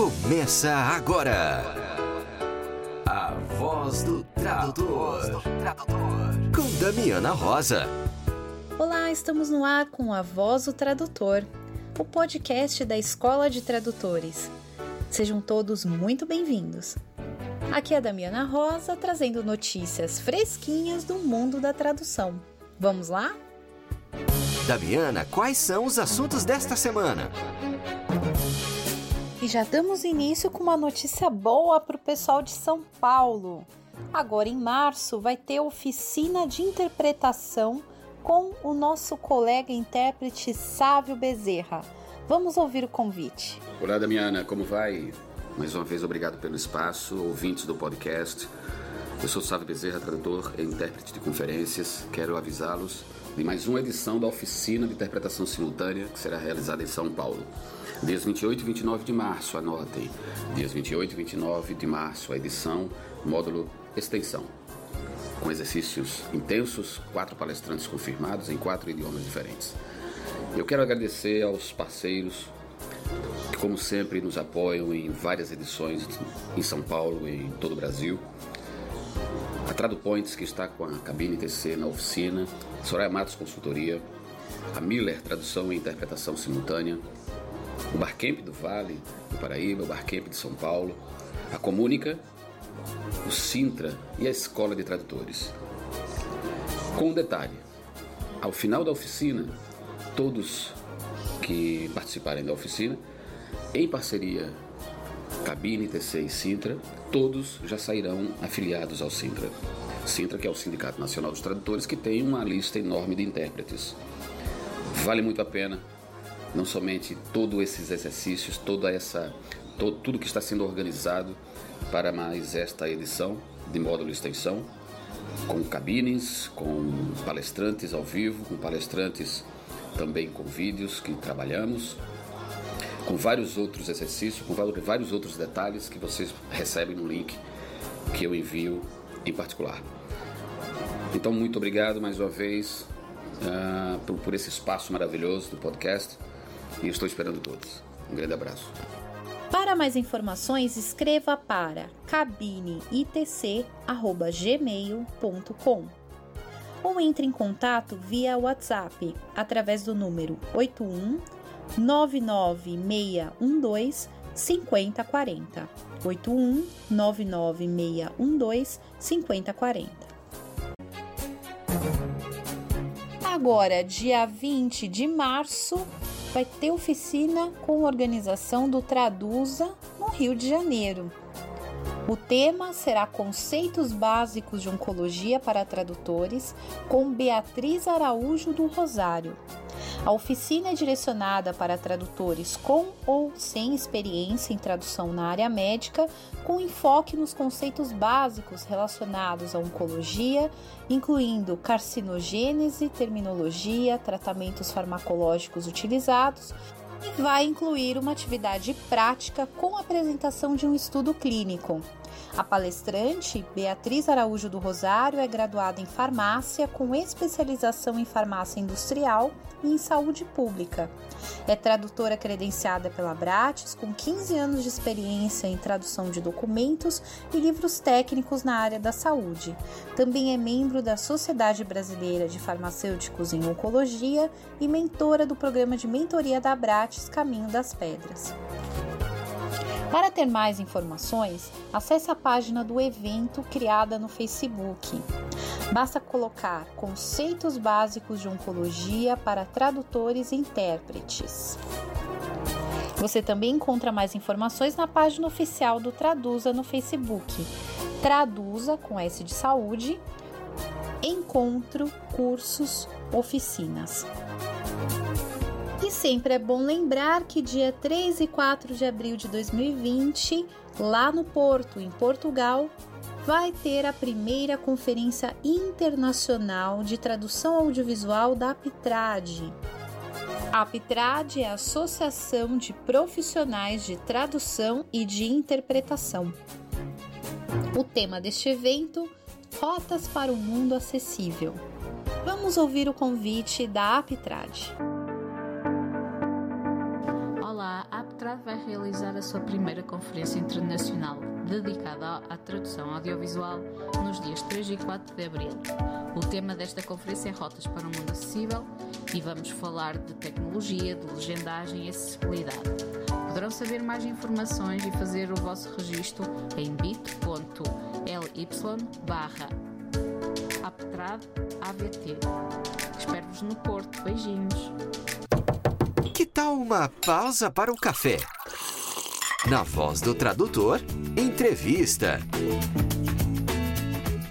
Começa agora. A voz do tradutor. Com Damiana Rosa. Olá, estamos no ar com A Voz do Tradutor, o podcast da Escola de Tradutores. Sejam todos muito bem-vindos. Aqui é a Damiana Rosa trazendo notícias fresquinhas do mundo da tradução. Vamos lá? Damiana, quais são os assuntos desta semana? E já damos início com uma notícia boa para o pessoal de São Paulo. Agora, em março, vai ter oficina de interpretação com o nosso colega intérprete Sávio Bezerra. Vamos ouvir o convite. Olá, Damiana, como vai? Mais uma vez, obrigado pelo espaço, ouvintes do podcast. Eu sou Sávio Bezerra, tradutor e intérprete de conferências. Quero avisá-los de mais uma edição da oficina de interpretação simultânea que será realizada em São Paulo. Dias 28 e 29 de março, anotem. Dias 28 e 29 de março, a edição, módulo extensão. Com exercícios intensos, quatro palestrantes confirmados em quatro idiomas diferentes. Eu quero agradecer aos parceiros que, como sempre, nos apoiam em várias edições em São Paulo e em todo o Brasil. A TraduPoints, que está com a cabine TC na oficina, Soraya Matos Consultoria, a Miller Tradução e Interpretação Simultânea, o Barcamp do Vale, do Paraíba, o Barcamp de São Paulo, a Comunica, o Sintra e a Escola de Tradutores. Com um detalhe: ao final da oficina, todos que participarem da oficina, em parceria Cabine, TC e Sintra, todos já sairão afiliados ao Sintra. Sintra, que é o Sindicato Nacional dos Tradutores, que tem uma lista enorme de intérpretes. Vale muito a pena não somente todos esses exercícios, toda essa, todo, tudo que está sendo organizado para mais esta edição de módulo extensão, com cabines, com palestrantes ao vivo, com palestrantes também com vídeos que trabalhamos, com vários outros exercícios, com vários outros detalhes que vocês recebem no link que eu envio em particular. Então, muito obrigado mais uma vez uh, por, por esse espaço maravilhoso do podcast e estou esperando todos. Um grande abraço. Para mais informações, escreva para cabineitc.gmail.com ou entre em contato via WhatsApp através do número 81 99612 5040. 81 99612 5040. Agora, dia 20 de março, vai ter oficina com organização do Traduza no Rio de Janeiro. O tema será Conceitos Básicos de Oncologia para Tradutores, com Beatriz Araújo do Rosário. A oficina é direcionada para tradutores com ou sem experiência em tradução na área médica, com enfoque nos conceitos básicos relacionados à oncologia, incluindo carcinogênese, terminologia, tratamentos farmacológicos utilizados, e vai incluir uma atividade prática com apresentação de um estudo clínico. A palestrante, Beatriz Araújo do Rosário, é graduada em farmácia com especialização em farmácia industrial e em saúde pública. É tradutora credenciada pela Bratis, com 15 anos de experiência em tradução de documentos e livros técnicos na área da saúde. Também é membro da Sociedade Brasileira de Farmacêuticos em Oncologia e mentora do programa de mentoria da Bratis Caminho das Pedras. Para ter mais informações, acesse a página do evento criada no Facebook. Basta colocar conceitos básicos de oncologia para tradutores e intérpretes. Você também encontra mais informações na página oficial do Traduza no Facebook. Traduza com S de saúde, encontro, cursos, oficinas. Sempre é bom lembrar que dia 3 e 4 de abril de 2020, lá no Porto, em Portugal, vai ter a primeira Conferência Internacional de Tradução Audiovisual da Apitrade. A Apitrade é a Associação de Profissionais de Tradução e de Interpretação. O tema deste evento: Rotas para o Mundo Acessível. Vamos ouvir o convite da Apitrade. vai realizar a sua primeira conferência internacional dedicada à tradução audiovisual nos dias 3 e 4 de abril. O tema desta conferência é Rotas para um Mundo Acessível e vamos falar de tecnologia, de legendagem e acessibilidade. Poderão saber mais informações e fazer o vosso registro em bit.ly barra aptradavt. Espero-vos no Porto. Beijinhos. Tal uma pausa para o café? Na voz do tradutor, entrevista.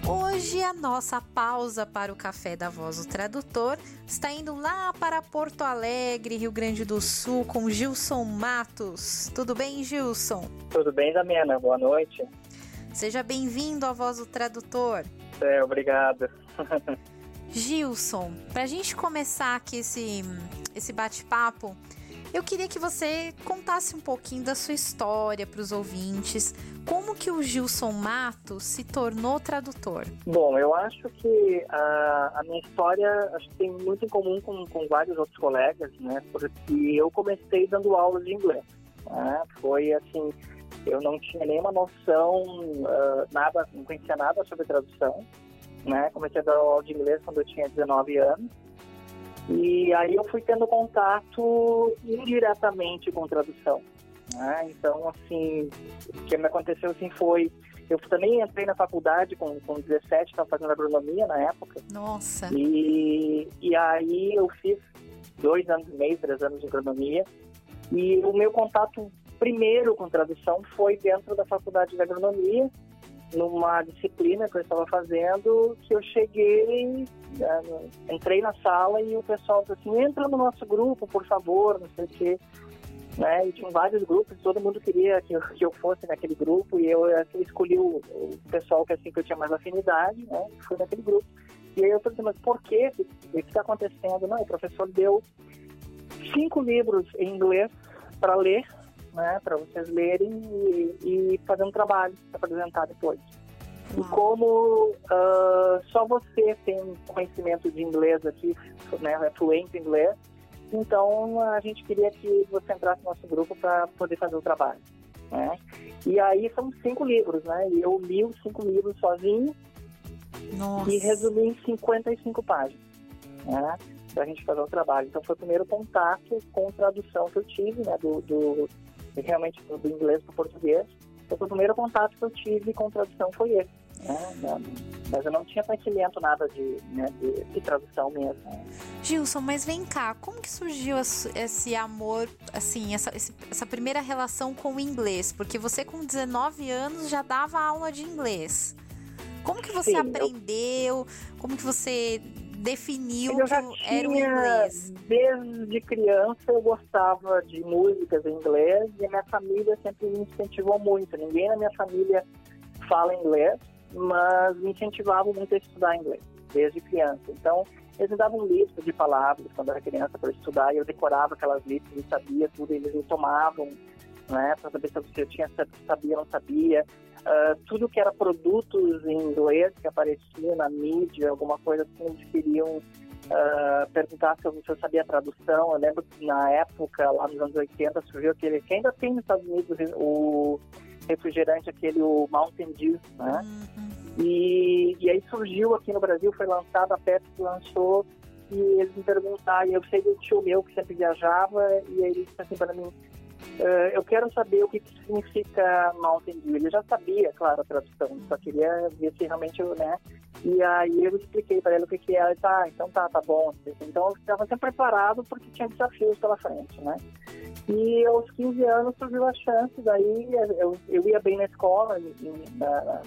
Hoje a nossa pausa para o café da voz do tradutor está indo lá para Porto Alegre, Rio Grande do Sul, com Gilson Matos. Tudo bem, Gilson? Tudo bem, Damiana? Boa noite. Seja bem-vindo à voz do tradutor. É, obrigado. Gilson, para a gente começar aqui esse, esse bate-papo, eu queria que você contasse um pouquinho da sua história para os ouvintes. Como que o Gilson Matos se tornou tradutor? Bom, eu acho que a, a minha história acho que tem muito em comum com, com vários outros colegas, né? Porque eu comecei dando aulas de inglês. Né? Foi assim, eu não tinha nenhuma noção, uh, nada, não conhecia nada sobre tradução. Né? Comecei a dar aula de inglês quando eu tinha 19 anos. E aí eu fui tendo contato indiretamente com tradução. Né? Então, assim, o que me aconteceu assim foi... Eu também entrei na faculdade com, com 17, estava fazendo agronomia na época. Nossa! E, e aí eu fiz dois anos e meio, três anos de agronomia. E o meu contato primeiro com tradução foi dentro da faculdade de agronomia, numa disciplina que eu estava fazendo, que eu cheguei, né, entrei na sala e o pessoal disse assim, entra no nosso grupo, por favor, não sei o quê. Né? E tinham vários grupos, todo mundo queria que eu, que eu fosse naquele grupo, e eu assim, escolhi o, o, pessoal que, assim, que eu tinha mais afinidade, né? fui naquele grupo. E aí eu falei, mas por quê? O que está acontecendo? Não, o professor deu cinco livros em inglês para ler né, para vocês lerem e, e, fazer um trabalho para apresentar depois. E como uh, só você tem conhecimento de inglês aqui, né, é fluente em inglês, então a gente queria que você entrasse no nosso grupo para poder fazer o trabalho. Né? E aí são cinco livros, né? E eu li os cinco livros sozinho Nossa. e resumi em 55 páginas. Né? Para a gente fazer o trabalho. Então foi o primeiro contato com tradução que eu tive, né? Do, do realmente do inglês para o português. Então, o primeiro contato que eu tive com tradução foi esse. Né? Mas eu não tinha conhecimento nada de, né, de, de, tradução mesmo. Gilson, mas vem cá, como que surgiu esse amor, assim, essa, essa primeira relação com o inglês? Porque você com 19 anos já dava aula de inglês. Como que você Sim, aprendeu? Eu... Como que você definiu eu já que tinha, era o inglês? Desde criança eu gostava de músicas em inglês e a minha família sempre me incentivou muito. Ninguém na minha família fala inglês, mas me incentivavam muito a estudar inglês, desde criança. Então, eles me davam lista de palavras quando eu era criança para estudar e eu decorava aquelas listas e sabia tudo, eles me tomavam né, para saber se eu tinha sabia ou não sabia. Uh, tudo que era produtos em inglês que aparecia na mídia, alguma coisa assim, eles queriam uh, perguntar se eu, se eu, sabia a tradução. Eu lembro que na época, lá nos anos 80, surgiu aquele que ainda tem nos Estados Unidos o refrigerante, aquele o Mountain Dew, né? Uhum. E, e aí surgiu aqui no Brasil, foi lançado, a Pepsi lançou, e eles me perguntaram, e eu sei do tio meu que sempre viajava, e aí ele disse assim para mim, Uh, eu quero saber o que, que, significa Mountain Dew. Ele já sabia, claro, a tradução, só queria ver se realmente, né? E aí eu expliquei para ele o que, que era. Tá, então tá, tá bom. Então eu estava sempre preparado porque tinha desafios pela frente, né? E aos 15 anos surgiu a chance, daí eu, eu ia bem na escola, em, na, na,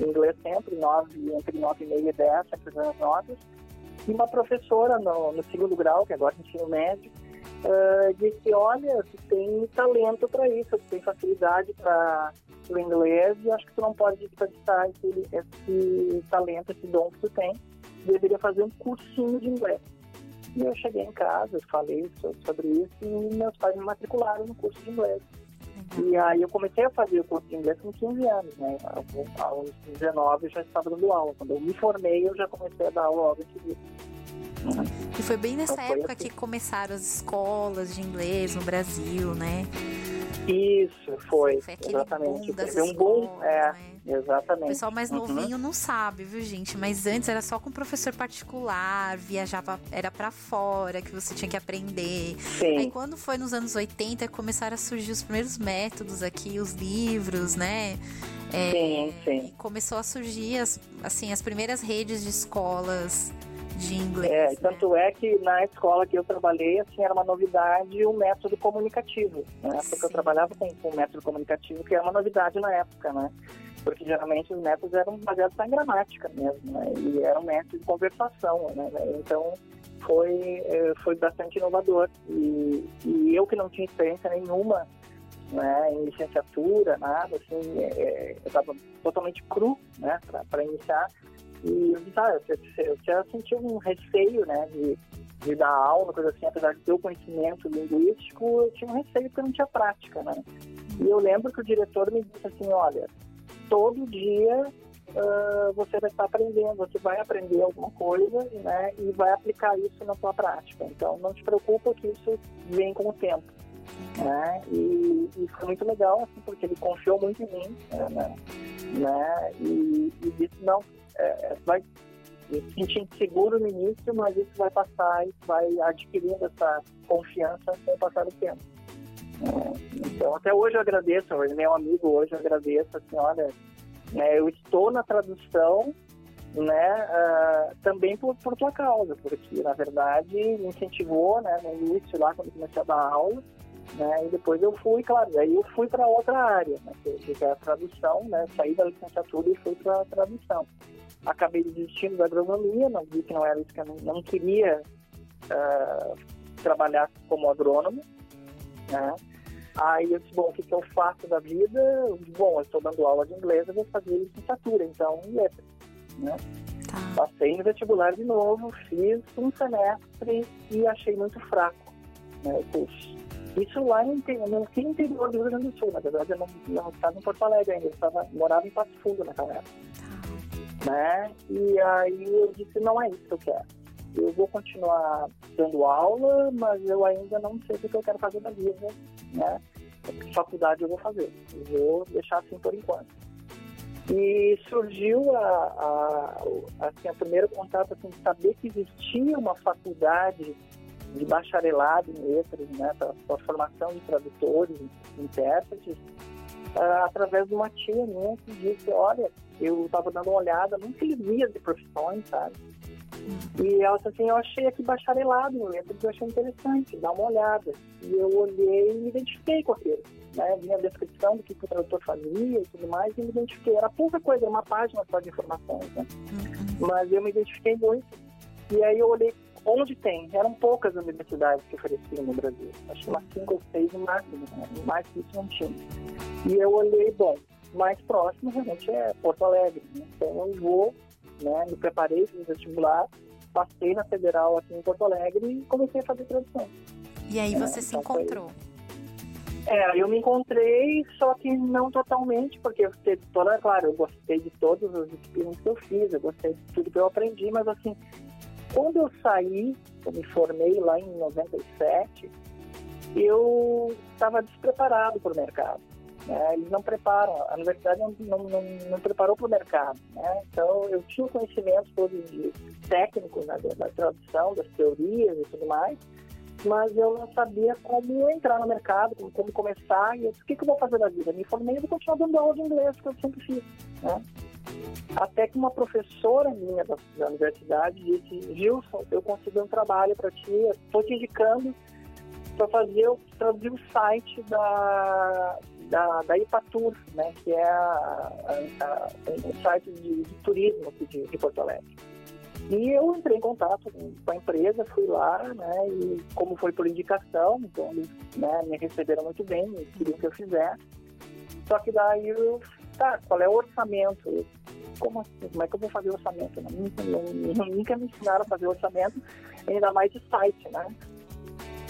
em inglês sempre, nove, entre 9 e meia e 10, sempre as notas. E uma professora no, no segundo grau, que agora é ensino médio, uh, disse, olha, tu tem talento para isso, tu tem facilidade para o inglês e acho que tu não pode desperdiçar esse, esse talento, esse dom que tu tem. Deveria fazer um cursinho de inglês. E eu cheguei em casa, falei sobre isso e meus pais me matricularam no curso de inglês. Uhum. E aí eu comecei a fazer o curso de inglês com 15 anos, né? Aos 19 eu já estava dando aula. Quando eu me formei, eu já comecei a dar aula logo em seguida. E foi bem nessa então, época assim. que começaram as escolas de inglês no Brasil, né? Isso, foi. Foi aquele exatamente. boom Teve um boom, é, né? exatamente. O pessoal mais Uhum. novinho não sabe, viu, gente? Mas antes era só com professor particular, viajava, era pra fora que você tinha que aprender. Aí Sim, quando foi nos anos 80, começaram a surgir os primeiros métodos aqui, os livros, né? É, sim, sim. Começou a surgir as, assim, as primeiras redes de escolas de inglês. É, né? tanto é que na escola que eu trabalhei, assim, era uma novidade o método comunicativo, né? Porque eu Sim. trabalhava com, com o método comunicativo, que era uma novidade na época, né? Porque geralmente os métodos eram baseados em gramática mesmo, né? E era um método de conversação, né? Então foi, eh, foi bastante inovador. E, e eu que não tinha experiência nenhuma né, em licenciatura, nada, assim, eh, eu estava totalmente cru, né, para iniciar. E eu eu, eu, já senti um receio, né, de, de dar aula, coisa assim, apesar de ter o conhecimento linguístico, eu tinha um receio porque eu não tinha prática, né. E eu lembro que o diretor me disse assim, olha, todo dia ah, você vai estar aprendendo, você vai aprender alguma coisa, né, e vai aplicar isso na sua prática. Então, não te preocupa que isso vem com o tempo. Né? E, e foi muito legal, assim, porque ele confiou muito em mim, né? né? E, e disse, não, é, vai me sentindo seguro no início, mas isso vai passar, isso vai adquirindo essa confiança com o passar do tempo. É, então, até hoje eu agradeço, meu amigo hoje, eu agradeço, assim, olha, né, eu estou na tradução, né, ah, também por, por tua causa, porque, na verdade, me incentivou, né, no início lá, quando comecei a dar aula, né, e depois eu fui, claro, aí eu fui para outra área, né, que, que é a tradução, né, saí da licenciatura e fui para a tradução. Acabei desistindo da agronomia, não vi que não era isso que eu não, não queria ah, trabalhar como agrônomo, né, Aí eu disse, bom, o que, que eu faço da vida? Bom, eu estou dando aula de inglês, eu vou fazer licenciatura, então letras, né? Tá. Passei no vestibular de novo, fiz um semestre e achei muito fraco né, o curso. Isso lá no, inte- no no interior do Rio Grande do Sul, na verdade eu não, não estava em Porto Alegre ainda, eu estava, morava em Passo Fundo naquela época. Né? E aí eu disse, não é isso que eu quero. Eu vou continuar dando aula, mas eu ainda não sei o que eu quero fazer da vida, né? Faculdade eu vou fazer. Eu vou deixar assim por enquanto. E surgiu a, a, assim, a primeiro contato assim, de saber que existia uma faculdade de bacharelado em letras, né, para formação de tradutores, intérpretes, ah, através de uma tia minha que disse, olha, eu estava dando uma olhada, nunca via de profissões, sabe? E ela disse assim, eu achei aqui bacharelado em letras, eu achei interessante, dá uma olhada. E eu olhei e me identifiquei com aquilo. Né? Vi a descrição do que o tradutor fazia e tudo mais, e me identifiquei. Era pouca coisa, era uma página só de informações, né? Uhum. Mas eu me identifiquei muito. E aí eu olhei onde tem. Eram poucas universidades que ofereciam no Brasil. Acho que umas cinco ou seis no máximo. Né? Mais que isso não tinha. E eu olhei, bom, mais próximo realmente é Porto Alegre. Né? Então eu vou, né, me preparei para o vestibular, passei na Federal aqui em Porto Alegre e comecei a fazer tradução. E aí É, você se então foi- encontrou. É, eu me encontrei, só que não totalmente, porque eu de toda, claro, eu gostei de todas as disciplinas que eu fiz, eu gostei de tudo que eu aprendi, mas assim, quando eu saí, eu me formei lá em 97, eu estava despreparado para o mercado. Né? Eles não preparam, a universidade não, não, não, não preparou para o mercado. Né? Então, eu tinha o conhecimento todos de técnicos né, da tradução, das teorias e tudo mais, mas eu não sabia como entrar no mercado, como, como começar, e eu disse, o que, que eu vou fazer da vida? Me formei e vou continuar dando aula de inglês, que eu sempre fiz. Né? Até que uma professora minha da, da universidade disse, Gilson, eu consegui um trabalho para ti, estou te indicando para fazer, traduzir o site da, da, da Ipatur, né, que é a, um site de, de turismo aqui de, de Porto Alegre. E eu entrei em contato com a empresa, fui lá, né, e como foi por indicação, então eles né, me receberam muito bem, queriam que eu fizesse. Só que daí eu, tá, qual é o orçamento? Eu, como assim? Como é que eu vou fazer orçamento? Nunca, não, nunca me ensinaram a fazer orçamento, ainda mais de site, né?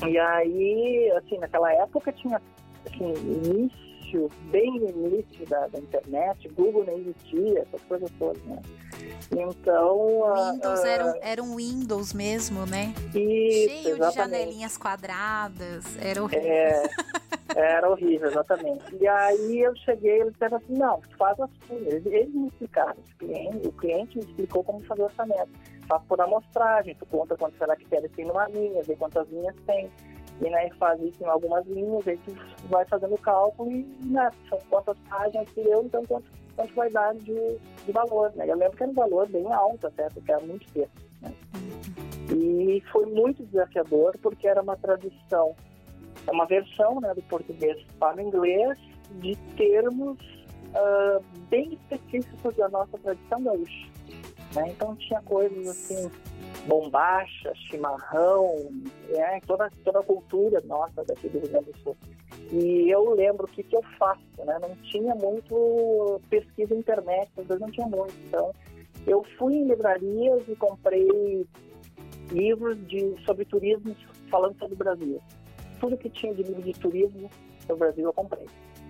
E aí, assim, naquela época tinha, assim, início, bem início da, da internet, Google nem existia, essas coisas todas, né? Então... Windows ah, era, um, era um Windows mesmo, né? Isso, Cheio de exatamente. janelinhas quadradas. Era horrível. É, Era horrível, exatamente. E aí eu cheguei, eles disseram assim, não, faz assim. Eles, eles me explicaram, o cliente, o cliente me explicou como fazer o orçamento. Faz por amostragem, tu conta quantos caracteres tem numa linha, vê quantas linhas tem. E né, faz isso em algumas linhas, aí tu vai fazendo o cálculo e né, são quantas páginas que eu, então quanto, quanto vai dar de, de valor. Né? Eu lembro que era um valor bem alto até, porque era muito texto. Né? E foi muito desafiador, porque era uma tradução é uma versão né, do português para o inglês de termos uh, bem específicos da nossa tradição gaúcha. Né? Então tinha coisas assim, bombacha, chimarrão, é, toda, toda a cultura nossa daqui do Rio Grande do Sul. E eu lembro o que, que eu faço, né? Não tinha muito pesquisa internet, às vezes não tinha muito. Então, eu fui em livrarias e comprei livros de, sobre turismo falando sobre o Brasil tudo que tinha de livro de turismo no Brasil eu comprei,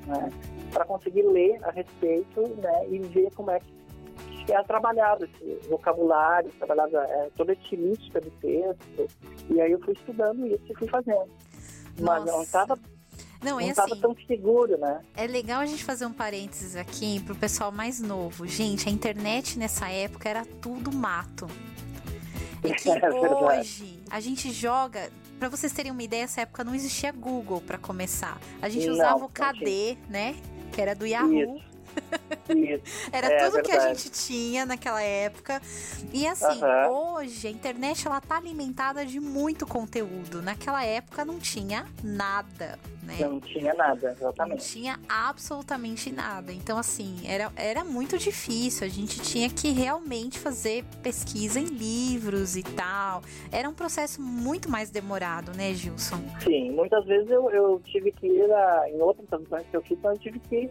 né? Para conseguir ler a respeito, né? E ver como é que é trabalhado esse vocabulário, trabalhado é, toda a estilística do texto. E aí eu fui estudando isso e fui fazendo. Mas não estava não, não assim, tão seguro, né? É legal a gente fazer um parênteses aqui pro pessoal mais novo. Gente, a internet nessa época era tudo mato. E que é hoje a gente joga para vocês terem uma ideia, essa época não existia Google para começar. A gente não, usava o KD, né? Que era do Yahoo. Isso. Era é, tudo verdade. que a gente tinha naquela época. E assim, hoje a internet ela tá alimentada de muito conteúdo. Naquela época não tinha nada, né? Não tinha nada, exatamente. Não tinha absolutamente nada. Então, assim, era, era muito difícil. A gente tinha que realmente fazer pesquisa em livros e tal. Era um processo muito mais demorado, né, Gilson? Sim, muitas vezes eu, eu tive que ir a, em outras traduções que eu fiz, então eu tive que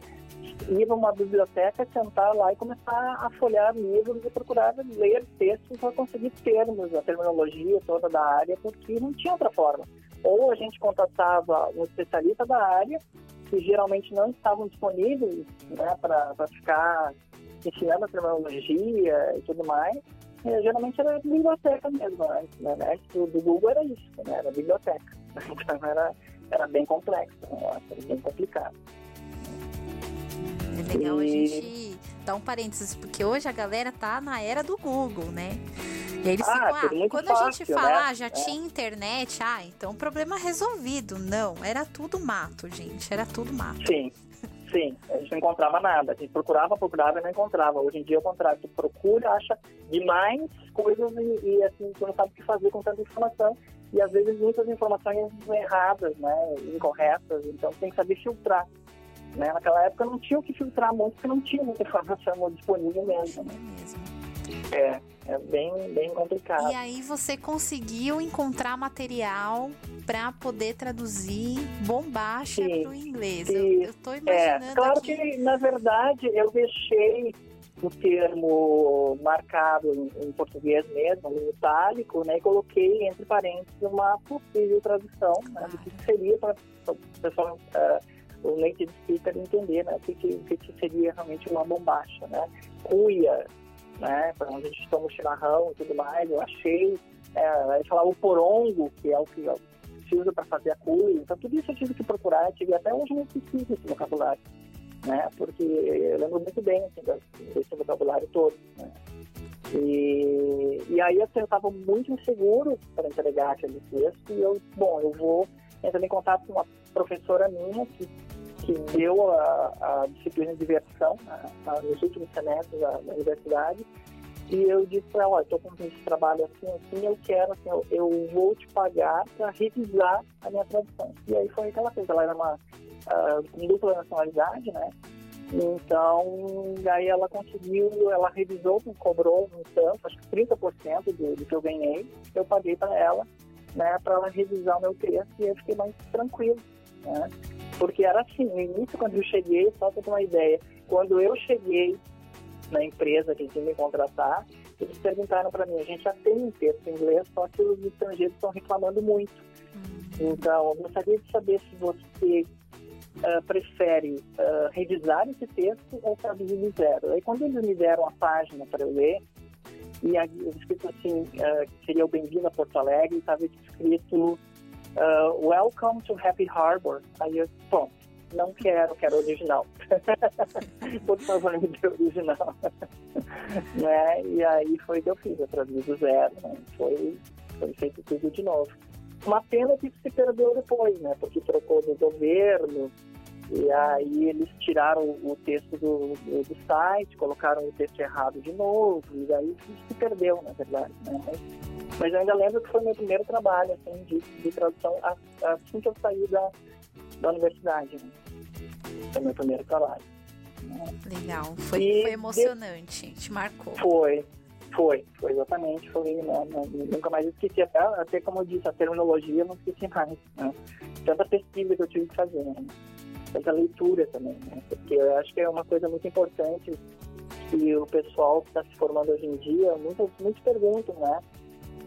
ir a uma biblioteca, sentar lá e começar a folhear livros e procurar ler textos para conseguir termos, a terminologia toda da área, porque não tinha outra forma. Ou a gente contatava um especialista da área, que geralmente não estavam disponíveis né, para ficar ensinando a terminologia e tudo mais, e, geralmente era biblioteca mesmo, né? né? Do, do Google era isso, né? era biblioteca. Então era, era bem complexo, né? era bem complicado. É legal e... a gente dar um parênteses, porque hoje a galera tá na era do Google, né? E aí eles ah, ficam, ah, quando fácil, a gente fala, né? ah, já é. tinha internet, ah, então problema resolvido. Não, era tudo mato, gente, era tudo mato. Sim, sim, a gente não encontrava nada. A gente procurava, procurava e não encontrava. Hoje em dia, ao contrário, tu procura, acha demais coisas e, e assim, tu não sabe o que fazer com tanta informação. E às vezes muitas informações erradas, né, incorretas, então tem que saber filtrar. Né? Naquela época não tinha o que filtrar muito, porque não tinha muita informação disponível mesmo. Né? É, é bem, bem complicado. E aí você conseguiu encontrar material para poder traduzir bombacha para o inglês. Eu, eu tô imaginando. É, claro aqui... que, na verdade, eu deixei o termo marcado em, em, português mesmo, em itálico, né, e coloquei entre parênteses uma possível tradução né, do que seria para o pessoal uh, o native speaker entender né, o que, que, que seria realmente uma bombacha, né? Cuia, né, para onde a gente toma o chimarrão e tudo mais, eu achei, é, a gente falava o porongo, que é o que se usa para fazer a cuia, então tudo isso eu tive que procurar, tive até hoje não pesquisa esse vocabulário, né, porque eu lembro muito bem assim, desse vocabulário todo, né. E, e aí assim, eu estava muito inseguro para entregar aquele texto. E eu, bom, eu vou entrar em contato com uma professora minha que que deu a, a disciplina de versão né, nos últimos semestres da, da, universidade. E eu disse para ela, estou com esse trabalho assim, assim, eu quero, assim, eu, eu vou te pagar para revisar a minha tradução. E aí foi o que ela fez. Ela era uma uh, dupla nacionalidade, né? Então, aí ela conseguiu, ela revisou, cobrou um tanto, acho que 30% do, do que eu ganhei, eu paguei para ela, né, para ela revisar o meu texto e eu fiquei mais tranquilo, né? Porque era assim, no início, quando eu cheguei, só para ter uma ideia, quando eu cheguei na empresa que tinha me contratar, eles perguntaram para mim, a gente já tem um texto em inglês, só que os estrangeiros estão reclamando muito. Hum. Então, eu gostaria de saber se você uh, prefere uh, revisar esse texto ou traduzir do zero. Aí, quando eles me deram a página para eu ler, e escrito assim, uh, seria o Bem-vindo a Porto Alegre, estava escrito uh, Welcome to Happy Harbor. Aí eu, bom, não quero, quero original. Por favor, me dê original. né? E aí foi que eu fiz, eu traduzi do zero, né? foi, foi feito tudo de novo. Uma pena que se perdeu depois, né? Porque trocou do governo, e aí eles tiraram o texto do, do, do, site, colocaram o texto errado de novo, e aí se perdeu, na verdade. Né? Mas, mas eu ainda lembro que foi meu primeiro trabalho assim, de, de tradução assim que eu saí da, da universidade. Né? Foi meu primeiro trabalho. Né? Legal, foi, foi emocionante, de... te marcou. Foi, foi, foi exatamente, foi, né, nunca mais esqueci, até, até como eu disse, a terminologia não esqueci mais, né? Tanta pesquisa que eu tive que fazer, né? Tanta leitura também, né? Porque eu acho que é uma coisa muito importante e o pessoal que está se formando hoje em dia, muitos, muitos perguntam, né?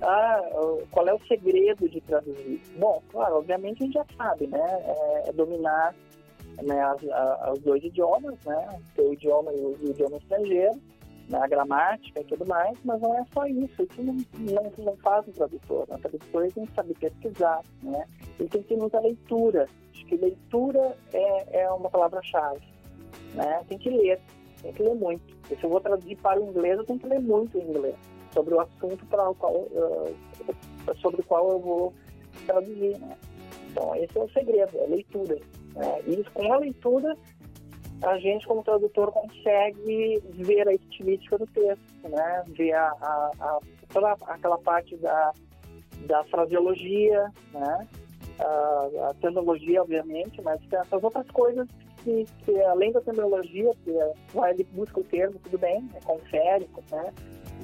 Ah, qual é o segredo de traduzir? Bom, claro, obviamente a gente já sabe, né? É, é dominar né, as, a, os dois idiomas, né? O idioma e o, o idioma estrangeiro né, a gramática e tudo mais, mas não é só isso. Isso não, não, não faz um tradutor. O tradutor tem que saber pesquisar, né? Ele tem que ter muita leitura. Acho que leitura é, é uma palavra-chave. Né? Tem que ler, tem que ler muito. E se eu vou traduzir para o inglês, eu tenho que ler muito em inglês sobre o assunto para o qual, uh, sobre o qual eu vou traduzir. Né? Então, esse é o segredo, é a leitura. Né? E com a leitura, a gente, como tradutor, consegue ver a estilística do texto, né? ver a, a, a toda aquela parte da, da fraseologia, né? a, a terminologia, obviamente, mas tem essas outras coisas que, que além da terminologia, que é, vai ali busca o termo, tudo bem, né? confere, né?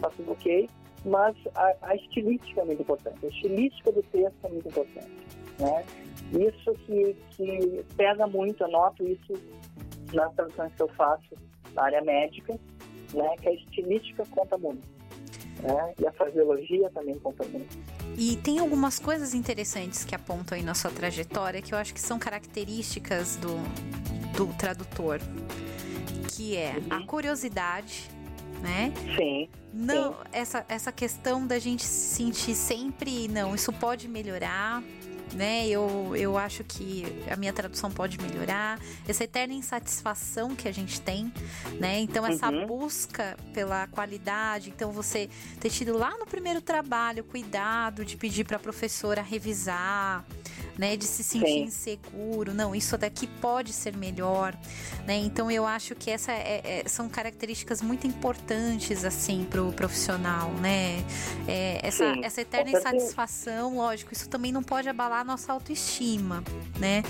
faz tudo ok, mas a, a, estilística é muito importante, a estilística do texto é muito importante. Né? Isso que, que pesa muito, eu noto isso nas traduções que eu faço na área médica, né, que a estilística conta muito. Né, e a fraseologia também conta muito. E tem algumas coisas interessantes que apontam aí na sua trajetória que eu acho que são características do, do tradutor, que é uhum. a curiosidade, né? Sim. Não, sim. essa essa questão da gente se sentir sempre, não, isso pode melhorar, né? Eu, eu acho que a minha tradução pode melhorar, essa eterna insatisfação que a gente tem, né? Então essa uhum. busca pela qualidade, então você ter tido lá no primeiro trabalho cuidado de pedir para a professora revisar, né? De se sentir Sim. inseguro, não, isso daqui pode ser melhor, né? Então eu acho que essa é, é, são características muito importantes assim para o profissional, né? É, essa, essa eterna insatisfação, lógico, isso também não pode abalar a nossa autoestima, né?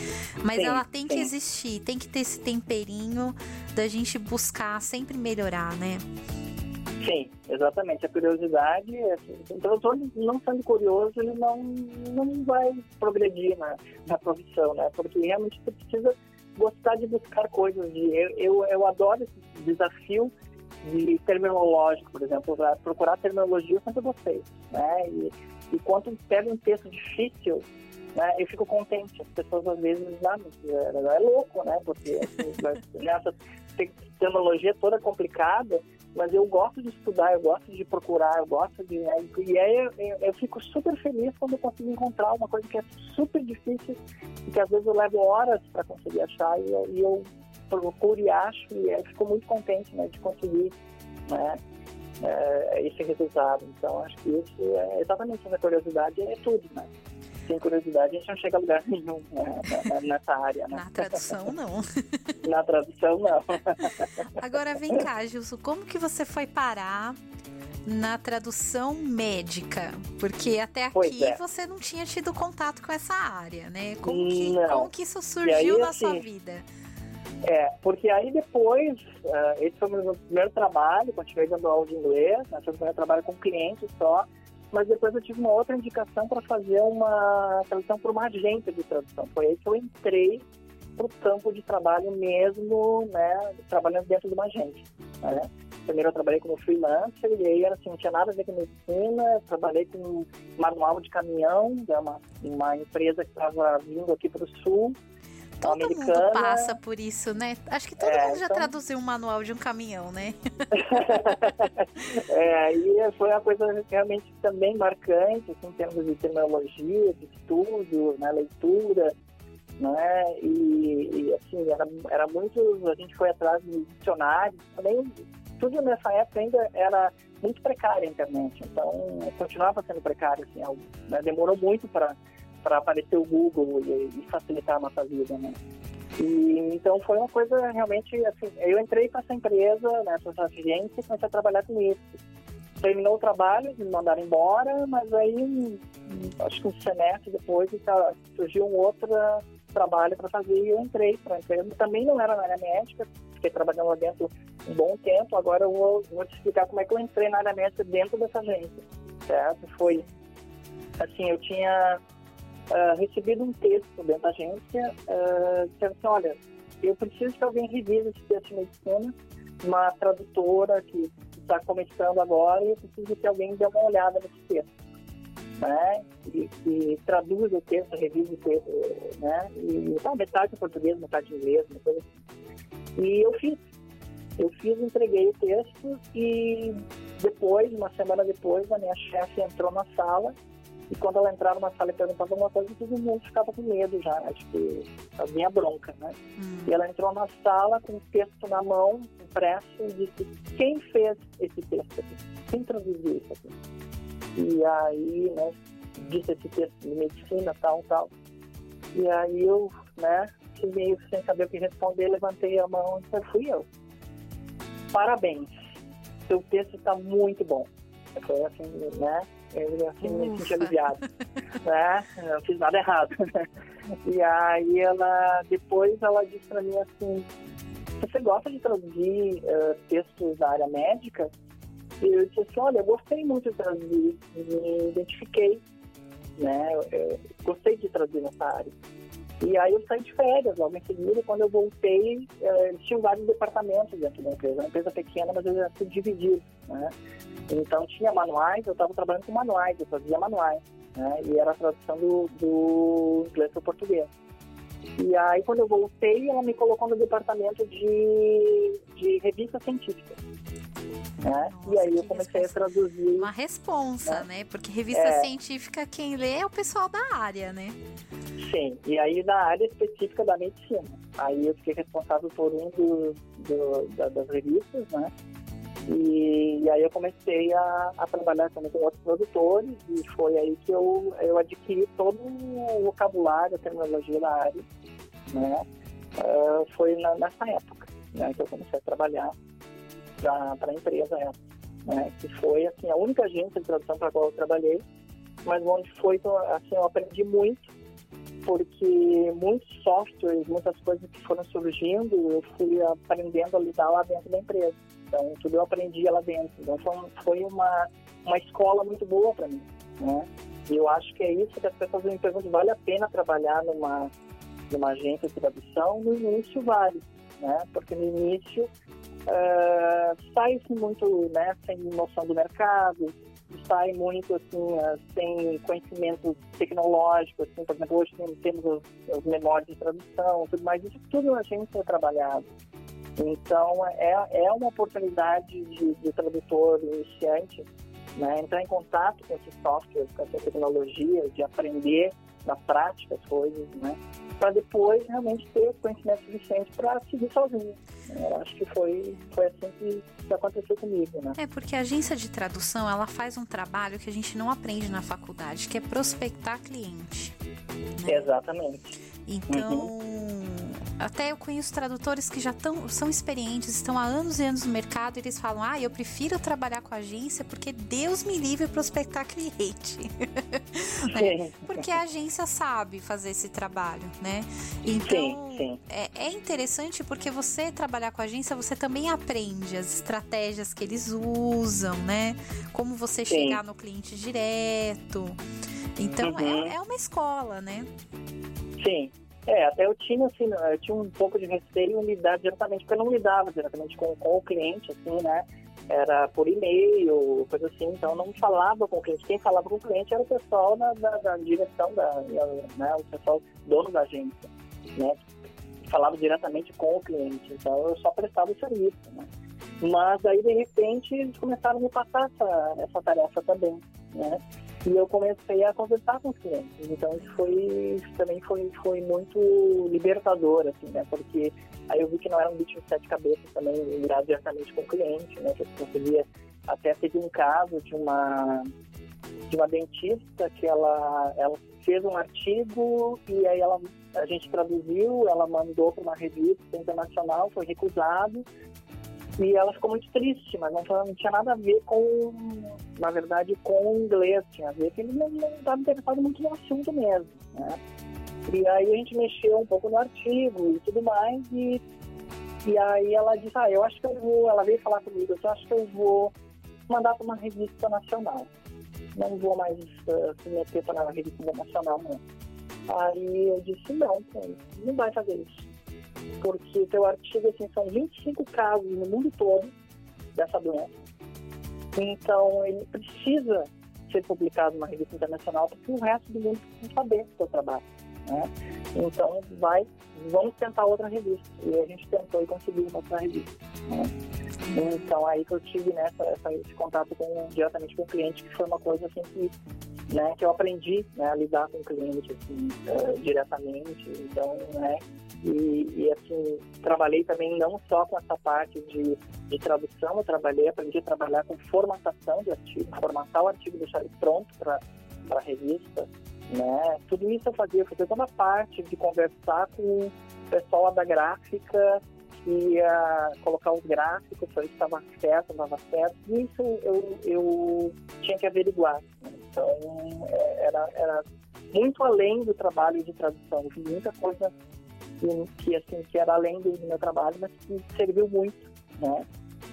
Mas sim, ela tem sim. que existir, tem que ter esse temperinho da gente buscar sempre melhorar, né? Sim, exatamente. A curiosidade, assim, o tradutor não sendo curioso, ele não, não vai progredir na, na profissão, né? Porque realmente você precisa gostar de buscar coisas. De, eu, eu, eu adoro esse desafio de terminológico, por exemplo, procurar terminologia eu sempre né? E, e quando pega um texto difícil, né, eu fico contente. As pessoas às vezes, não, é, é louco, né? Porque assim, nessa terminologia toda complicada, mas eu gosto de estudar, eu gosto de procurar, eu gosto de. Né, e aí eu, eu, eu, fico super feliz quando eu consigo encontrar uma coisa que é super difícil e que às vezes eu levo horas para conseguir achar e, eu, e eu procuro e acho e eu fico muito contente né, de conseguir né, é, esse resultado. Então acho que isso é exatamente essa curiosidade é tudo, né? Sem curiosidade, a gente não chega a lugar nenhum né, nessa área. Né? Na tradução, não. Na tradução, não. Agora, vem cá, Gilson, como que você foi parar na tradução médica? Porque até aqui é. você não tinha tido contato com essa área, né? Como que, como que isso surgiu aí, na assim, sua vida? É, porque aí depois, uh, esse foi o meu primeiro trabalho, continuei dando aula de inglês, né, foi o primeiro trabalho com clientes só, mas depois eu tive uma outra indicação para fazer uma tradução por uma agência de tradução. Foi aí que eu entrei para o campo de trabalho mesmo, né, trabalhando dentro de uma agência. Né? Primeiro eu trabalhei como freelancer e aí assim, não tinha nada a ver com medicina, trabalhei com manual de caminhão, é uma, uma empresa que estava vindo aqui para o sul, Todo mundo passa por isso, né? Acho que todo é, mundo já então... traduziu um manual de um caminhão, né? é, e foi uma coisa realmente também marcante, assim, em termos de terminologia, de estudo, né, leitura, né? E, e, assim, era, era muito. A gente foi atrás de dicionários, também tudo nessa época ainda era muito precária a internet, então continuava sendo precário, assim, né? demorou muito para para aparecer o Google e, e, facilitar a nossa vida, né? E, então foi uma coisa realmente assim, eu entrei para essa empresa, né, agência e comecei a trabalhar com isso. Terminou o trabalho, me mandaram embora, mas aí acho que um semestre depois surgiu um outro trabalho para fazer e eu entrei para a empresa. Também não era na área médica, fiquei trabalhando lá dentro um bom tempo. Agora eu vou, vou te explicar como é que eu entrei na área médica dentro dessa agência, certo? Foi assim, eu tinha uh, recebido um texto dentro da agência uh, dizendo assim, olha, eu preciso que alguém revise esse texto de medicina, uma tradutora que está começando agora e eu preciso que alguém dê uma olhada nesse texto né? E, e traduz o texto, revisa o texto, né? E tá, metade em português, metade em inglês, uma coisa assim. E eu fiz. Eu fiz, entreguei o texto e depois, uma semana depois, a minha chefe entrou na sala e quando ela entrava na sala e perguntava alguma coisa, todo mundo ficava com medo já, né? Tipo, vinha bronca, né? Hum. E ela entrou na sala com o texto na mão, impresso, e disse, quem fez esse texto aqui? Quem traduziu isso aqui? E aí, né, disse esse texto de medicina, tal, tal. E aí eu, né, meio sem saber o que responder, levantei a mão e fui eu. Parabéns, seu texto está muito bom. Foi assim, né, eu assim, me senti aliviado. né, eu não fiz nada errado. e aí ela, depois ela disse para mim assim, você gosta de traduzir uh, textos da área médica? eu disse assim, olha, eu gostei muito de traduzir, me identifiquei, né? Eu, eu gostei de traduzir nessa área. E aí eu saí de férias logo em seguida, quando eu voltei, eh, tinham vários departamentos dentro da empresa. Uma empresa pequena, mas eles eram divididos, né? Então tinha manuais, eu estava trabalhando com manuais, eu fazia manuais, né? E era a tradução do, do inglês para o português. E aí quando eu voltei, ela me colocou no departamento de, de revistas científicas. Né? Nossa, e aí eu comecei a traduzir. Uma responsa, né? né? Porque revista é... científica, quem lê é o pessoal da área, né? Sim, e aí na área específica da medicina. Aí eu fiquei responsável por um do, do da, das revistas, né? E, e, aí eu comecei a, a trabalhar também com outros produtores e foi aí que eu, eu adquiri todo o vocabulário, a terminologia da área, né? Uh, foi na, nessa época né, que eu comecei a trabalhar para a empresa essa, né? Que foi assim a única agência de tradução para a qual eu trabalhei, mas onde foi assim eu aprendi muito porque muitos softwares, muitas coisas que foram surgindo, eu fui aprendendo a lidar lá dentro da empresa. Então tudo eu aprendi lá dentro. Então foi uma uma escola muito boa para mim, né? E eu acho que é isso que as pessoas me perguntam, vale a pena trabalhar numa numa agência de tradução? No início vale, né? Porque no início uh, sai muito né, sem noção do mercado, sai muito assim, uh, sem conhecimento tecnológico, assim, por exemplo, hoje temos os, os memórias de tradução, tudo mais, isso tudo a gente é trabalhado. Então, é, é uma oportunidade de, de tradutor iniciante né, entrar em contato com esses softwares, com essa tecnologia, de aprender na prática as coisas, né? Para depois realmente ter conhecimento suficiente para seguir sozinho. Eu acho que foi, foi assim que, que aconteceu comigo, né? É, porque a agência de tradução, ela faz um trabalho que a gente não aprende na faculdade, que é prospectar cliente. Né? Exatamente. Então, uhum. Até eu conheço tradutores que já tão, são experientes, estão há anos e anos no mercado, e eles falam: ah, eu prefiro trabalhar com agência porque Deus me livre prospectar cliente. né? Porque a agência sabe fazer esse trabalho, né? Então, sim, sim. É, é interessante porque você trabalhar com a agência, você também aprende as estratégias que eles usam, né? Como você sim. chegar no cliente direto. Então, é, uhum. é, é uma escola, né? Sim. É, até eu tinha, assim, eu tinha um pouco de receio em lidar diretamente, porque eu não lidava diretamente com, com o cliente, assim, né? Era por e-mail, coisa assim, então não falava com o cliente. Quem falava com o cliente era o pessoal da, da, da direção, da, né? o pessoal dono da agência, né? falava diretamente com o cliente, então eu só prestava o serviço, né? Mas aí, de repente, eles começaram a me passar essa, essa tarefa também, né? E eu comecei a conversar com os clientes. Então, isso foi isso também foi, foi muito libertador, assim, né? Porque aí eu vi que não era um bicho de sete cabeças também virar diretamente com o cliente, né? Que eu conseguia... Até teve um caso de uma, de uma dentista que ela, ela fez um artigo e aí ela, a gente traduziu, ela mandou para uma revista internacional, foi recusado e ela ficou muito triste, mas não, não, tinha nada a ver com, na verdade, com o inglês, tinha a ver que ele não estava interessado muito no assunto mesmo, né? E aí a gente mexeu um pouco no artigo e tudo mais, e, e aí ela disse, ah, eu acho que eu vou, ela veio falar comigo, eu acho que eu vou mandar para uma revista nacional. Não vou mais uh, se meter para uma revista nacional, não. Aí eu disse, não, não vai fazer isso porque teu artigo, assim, são 25 casos no mundo todo dessa doença. Então, ele precisa ser publicado numa revista internacional porque o resto do mundo precisa saber do seu trabalho. Né? Então, vai, vamos tentar outra revista. E a gente tentou e conseguiu outra revista. Né? Então, aí que eu tive né, essa, esse contato com, diretamente com o cliente, que foi uma coisa assim que, né, que eu aprendi né, a lidar com o cliente assim, uh, diretamente. Então, né, e, e, assim, trabalhei também não só com essa parte de, de tradução, eu trabalhei, aprendi a trabalhar com formatação de artigo, formatar o artigo, deixar ele pronto para a revista, né? Tudo isso eu fazia, eu fazia toda a parte de conversar com o pessoal da gráfica, ia colocar os gráficos, se estava certo, estava certo, isso eu, eu tinha que averiguar. Então, é, era, era muito além do trabalho de tradução, muita coisa que, assim, que era além do meu trabalho, mas que serviu muito, né?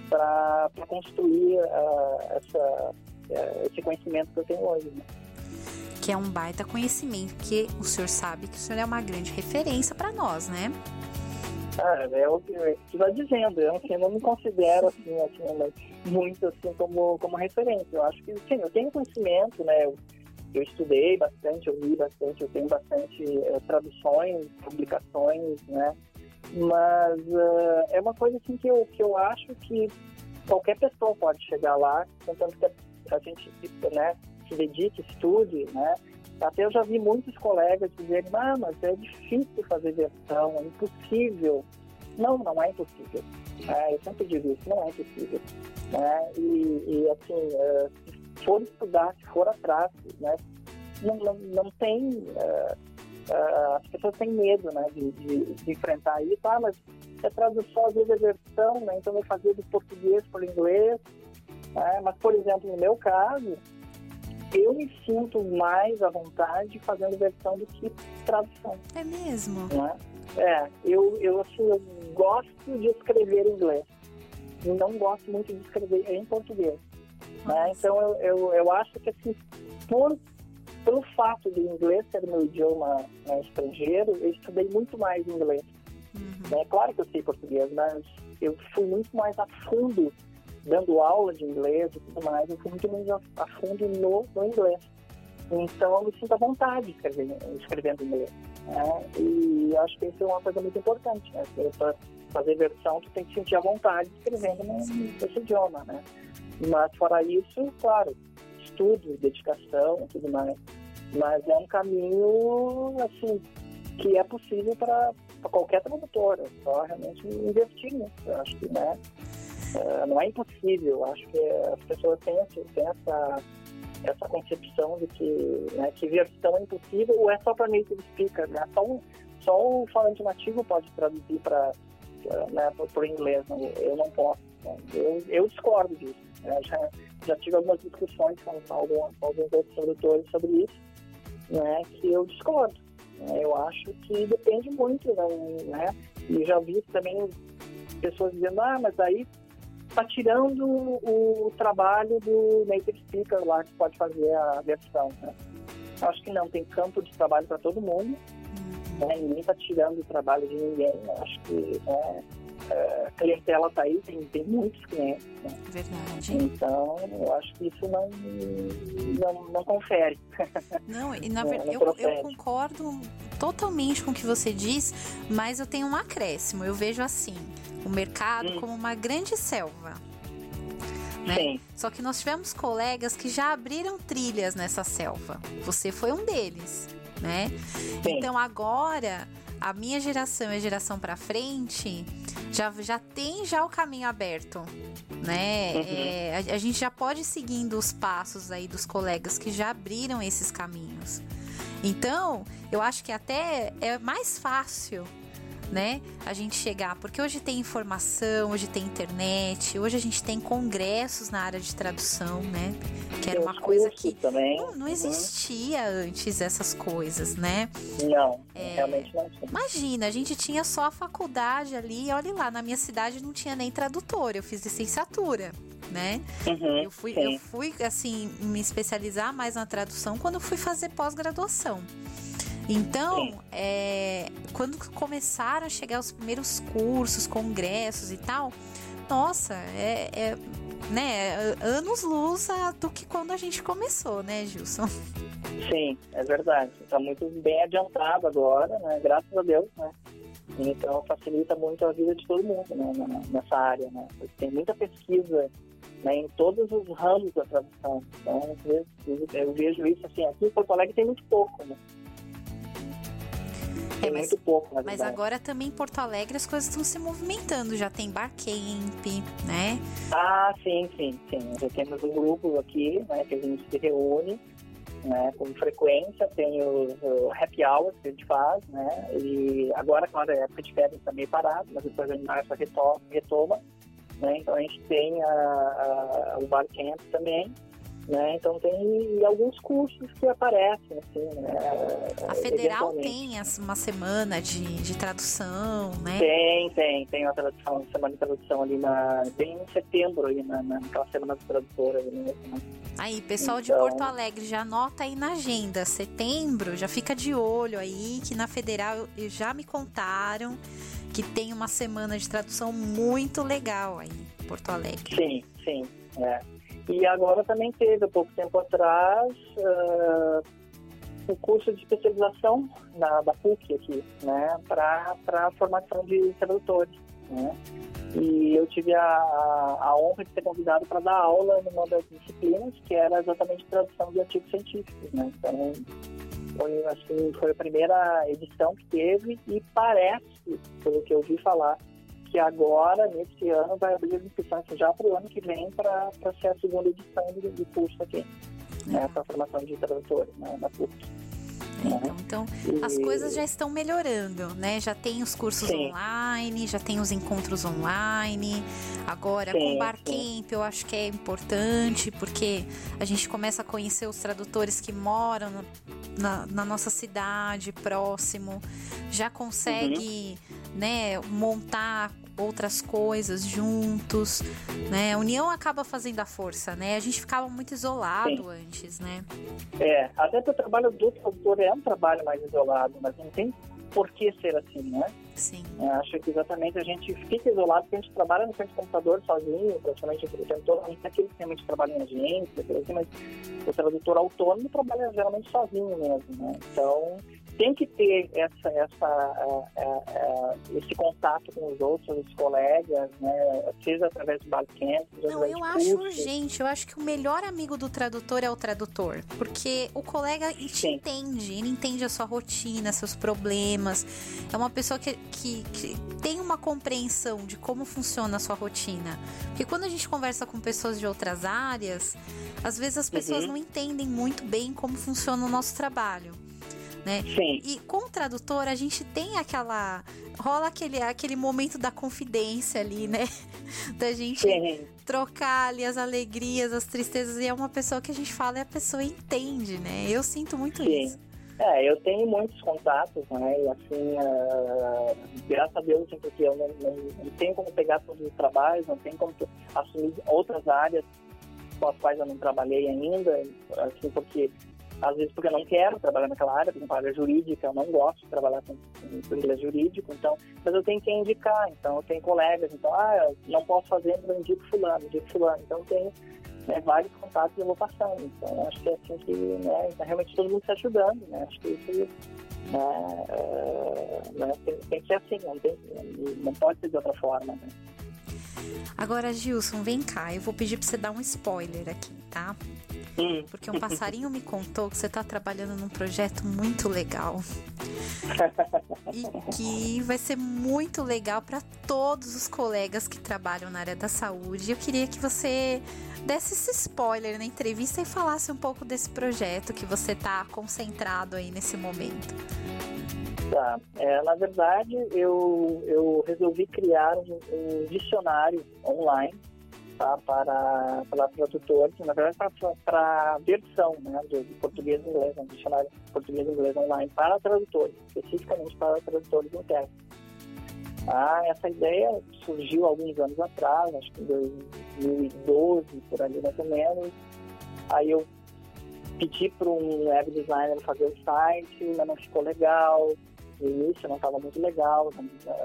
Para construir uh, essa, uh, esse conhecimento que eu tenho hoje. Né? Que é um baita conhecimento, que o senhor sabe que o senhor é uma grande referência para nós, né? É o que você vai dizendo, eu assim, não me considero assim, assim, muito assim como, como referência. Eu acho que sim, eu tenho conhecimento, né? Eu, eu estudei bastante, eu li bastante, eu tenho bastante é, traduções, publicações, né? Mas uh, é uma coisa assim que eu, que eu acho que qualquer pessoa pode chegar lá, contanto que a gente né, se dedique, estude, né? Até eu já vi muitos colegas dizerem, ah, mas é difícil fazer versão, é impossível. Não, não é impossível. É, eu sempre digo isso, não é impossível. Né? E, e assim, uh, for estudar, se for atrás, né, não, não, não tem. Uh, uh, as pessoas têm medo né, de, de, de, enfrentar isso. Ah, mas é tradução, às vezes é versão, né, então eu fazer do português para o inglês. Né, mas, por exemplo, no meu caso, eu me sinto mais à vontade fazendo versão do que tradução. É mesmo? Né? É, eu, eu, assim, eu gosto de escrever em inglês. Não gosto muito de escrever em português. Né? Então eu, eu, eu acho que assim, por, pelo fato de inglês ser meu idioma né, estrangeiro, eu estudei muito mais inglês. Uhum. Né? Claro que eu sei português, mas eu fui muito mais a fundo dando aula de inglês e tudo mais, eu fui muito mais a, a fundo no, no inglês. Então eu me sinto à vontade escrevendo, escrevendo inglês. Né? E acho que isso é uma coisa muito importante. Né? Para fazer versão, tu tem que sentir à vontade escrevendo nesse idioma. Né? Mas fora isso, claro, estudo, dedicação e tudo mais. Mas é um caminho, assim, que é possível para qualquer tradutor, é só realmente investir nisso. Eu acho que, né, é, não é impossível. Acho que as pessoas têm, têm essa, essa concepção de que, né, que versão é impossível ou é só para native speaker, né? Só, um, só o falante nativo pode traduzir para né, o inglês, né? eu não posso. Né? Eu, eu discordo disso. Né? Já, já tive algumas discussões com, algum, com alguns outros tradutores sobre isso, né, que eu discordo. Né? Eu acho que depende muito, né? E já vi também pessoas dizendo, ah, mas aí está tirando o, trabalho do native speaker lá que pode fazer a versão. Né? Acho que não, tem campo de trabalho para todo mundo. Né? Ninguém está tirando o trabalho de ninguém. Acho que né, a clientela está aí, tem, tem muitos clientes. Né? Verdade. Então, eu acho que isso não, não, não confere. Não, e na verdade, eu, eu concordo totalmente com o que você diz, mas eu tenho um acréscimo. Eu vejo assim, o mercado hum. como uma grande selva. Né? Só que nós tivemos colegas que já abriram trilhas nessa selva. Você foi um deles, né? Sim. Então agora a minha geração e a geração para frente já, já tem já o caminho aberto, né? Uhum. É, a, a, gente já pode ir seguindo os passos aí dos colegas que já abriram esses caminhos. Então, eu acho que até é mais fácil né? A gente chegar, porque hoje tem informação, hoje tem internet, hoje a gente tem congressos na área de tradução, né? Que era uma coisa que também. Não, não existia uhum. antes essas coisas, né? Não, é, realmente não tinha. Imagina, a gente tinha só a faculdade ali, olha lá, na minha cidade não tinha nem tradutor, eu fiz licenciatura né? Uhum, eu, fui, eu fui, assim, me especializar mais na tradução quando fui fazer pós-graduação. Então, é, quando começaram a chegar os primeiros cursos, congressos e tal, nossa, é, é né, anos luz do que quando a gente começou, né, Gilson? Sim, é verdade. Está muito bem adiantado agora, né? Graças a Deus, né? Então facilita muito a vida de todo mundo né, nessa área, né? Tem muita pesquisa né, em todos os ramos da tradução. Então, eu vejo isso assim, aqui em Porto Alegre tem muito pouco, né? É, mas, muito pouco, mas agora também em Porto Alegre as coisas estão se movimentando, já tem Barcamp, né? Ah, sim, sim, sim. Já temos um grupo aqui, né, que a gente se reúne, né, com frequência, tem o, o happy hour que a gente faz, né, e agora, claro, a época de férias está meio parado, mas depois em março retoma, retoma né, então a gente tem a, a, o Barcamp também, né? Então tem alguns cursos que aparecem, assim, né? A Federal tem uma semana de, de tradução, né? Tem, tem, tem uma tradução, semana de tradução ali na, bem em setembro, aí na, naquela semana de tradutora. Né? Aí, pessoal então... de Porto Alegre, já anota aí na agenda, setembro, já fica de olho aí, que na Federal já me contaram que tem uma semana de tradução muito legal aí, Porto Alegre. Sim, sim, é. E agora também teve, há pouco tempo atrás, uh, um curso de especialização da, da PUC aqui, né, para a formação de tradutores, né. E eu tive a, a honra de ser convidado para dar aula numa das disciplinas, que era exatamente tradução de artigos científicos, né. Então, foi, assim, foi a primeira edição que teve e parece, pelo que eu ouvi falar, que agora, nesse ano, vai abrir as inscrições já para o ano que vem para ser a segunda edição do, do curso aqui, né, para a formação de tradutores né, da PUC. Então, então e... as coisas já estão melhorando, né? Já tem os cursos sim. online, já tem os encontros online. Agora, sim, com o Barcamp, eu acho que é importante, porque a gente começa a conhecer os tradutores que moram na, na nossa cidade, próximo, já consegue uhum. Né, montar outras coisas juntos, né? A união acaba fazendo a força, né? A gente ficava muito isolado Sim. antes, né? É, até que o trabalho do tradutor é um trabalho mais isolado, mas não tem por que ser assim, né? Sim. É, acho que exatamente a gente fica isolado porque a gente trabalha no frente do computador sozinho, praticamente o tempo todo. A gente tem aquele sistema de trabalho em agência, assim, mas o tradutor autônomo trabalha geralmente sozinho mesmo, né? Então, tem que ter essa, essa, é, esse contato com os outros, os colegas, né? seja através do Barcamp, Não, eu acho urgente. Eu acho que o melhor amigo do tradutor é o tradutor, porque o colega te entende, ele entende a sua rotina, seus problemas. É uma pessoa que, que, que, tem uma compreensão de como funciona a sua rotina. Porque quando a gente conversa com pessoas de outras áreas, às vezes as pessoas uhum. não entendem muito bem como funciona o nosso trabalho né? Sim. E com o tradutor a gente tem aquela rola aquele aquele momento da confidência ali, né? Da gente Sim. trocar ali as alegrias, as tristezas e é uma pessoa que a gente fala e a pessoa entende, né? Eu sinto muito Sim. isso. É, eu tenho muitos contatos, né? E assim, uh, graças a Deus, assim, porque eu não, não, não, tenho como pegar todos os trabalhos, não tenho como assumir outras áreas com as quais eu não trabalhei ainda, assim, porque às vezes porque eu não quero trabalhar naquela área, por exemplo, área jurídica, eu não gosto de trabalhar com, com inglês jurídico, então, mas eu tenho que indicar, então eu tenho colegas, então, ah, eu não posso fazer, mas eu indico fulano, indico fulano, então eu tenho né, vários contatos que eu vou passando, então acho que é assim que, né, tá realmente todo mundo se ajudando, né, acho que isso né, é, né, tem, tem, que ser assim, não, tem, não pode ser de outra forma, né. Agora, Gilson, vem cá, eu vou pedir para você dar um spoiler aqui, tá? Porque um passarinho me contou que você está trabalhando num projeto muito legal. e que vai ser muito legal para todos os colegas que trabalham na área da saúde. Eu queria que você desse esse spoiler na entrevista e falasse um pouco desse projeto que você está concentrado aí nesse momento. Tá. É, na verdade, eu, eu resolvi criar um, um dicionário online tá, para, para tradutores, na verdade para a versão né, de, de português e inglês, um dicionário português e inglês online para tradutores, especificamente para tradutores internos. Ah, essa ideia surgiu alguns anos atrás, acho que em 2012, por ali mais ou menos. Aí eu pedi para um web designer fazer o site, mas não ficou legal início não estava muito legal,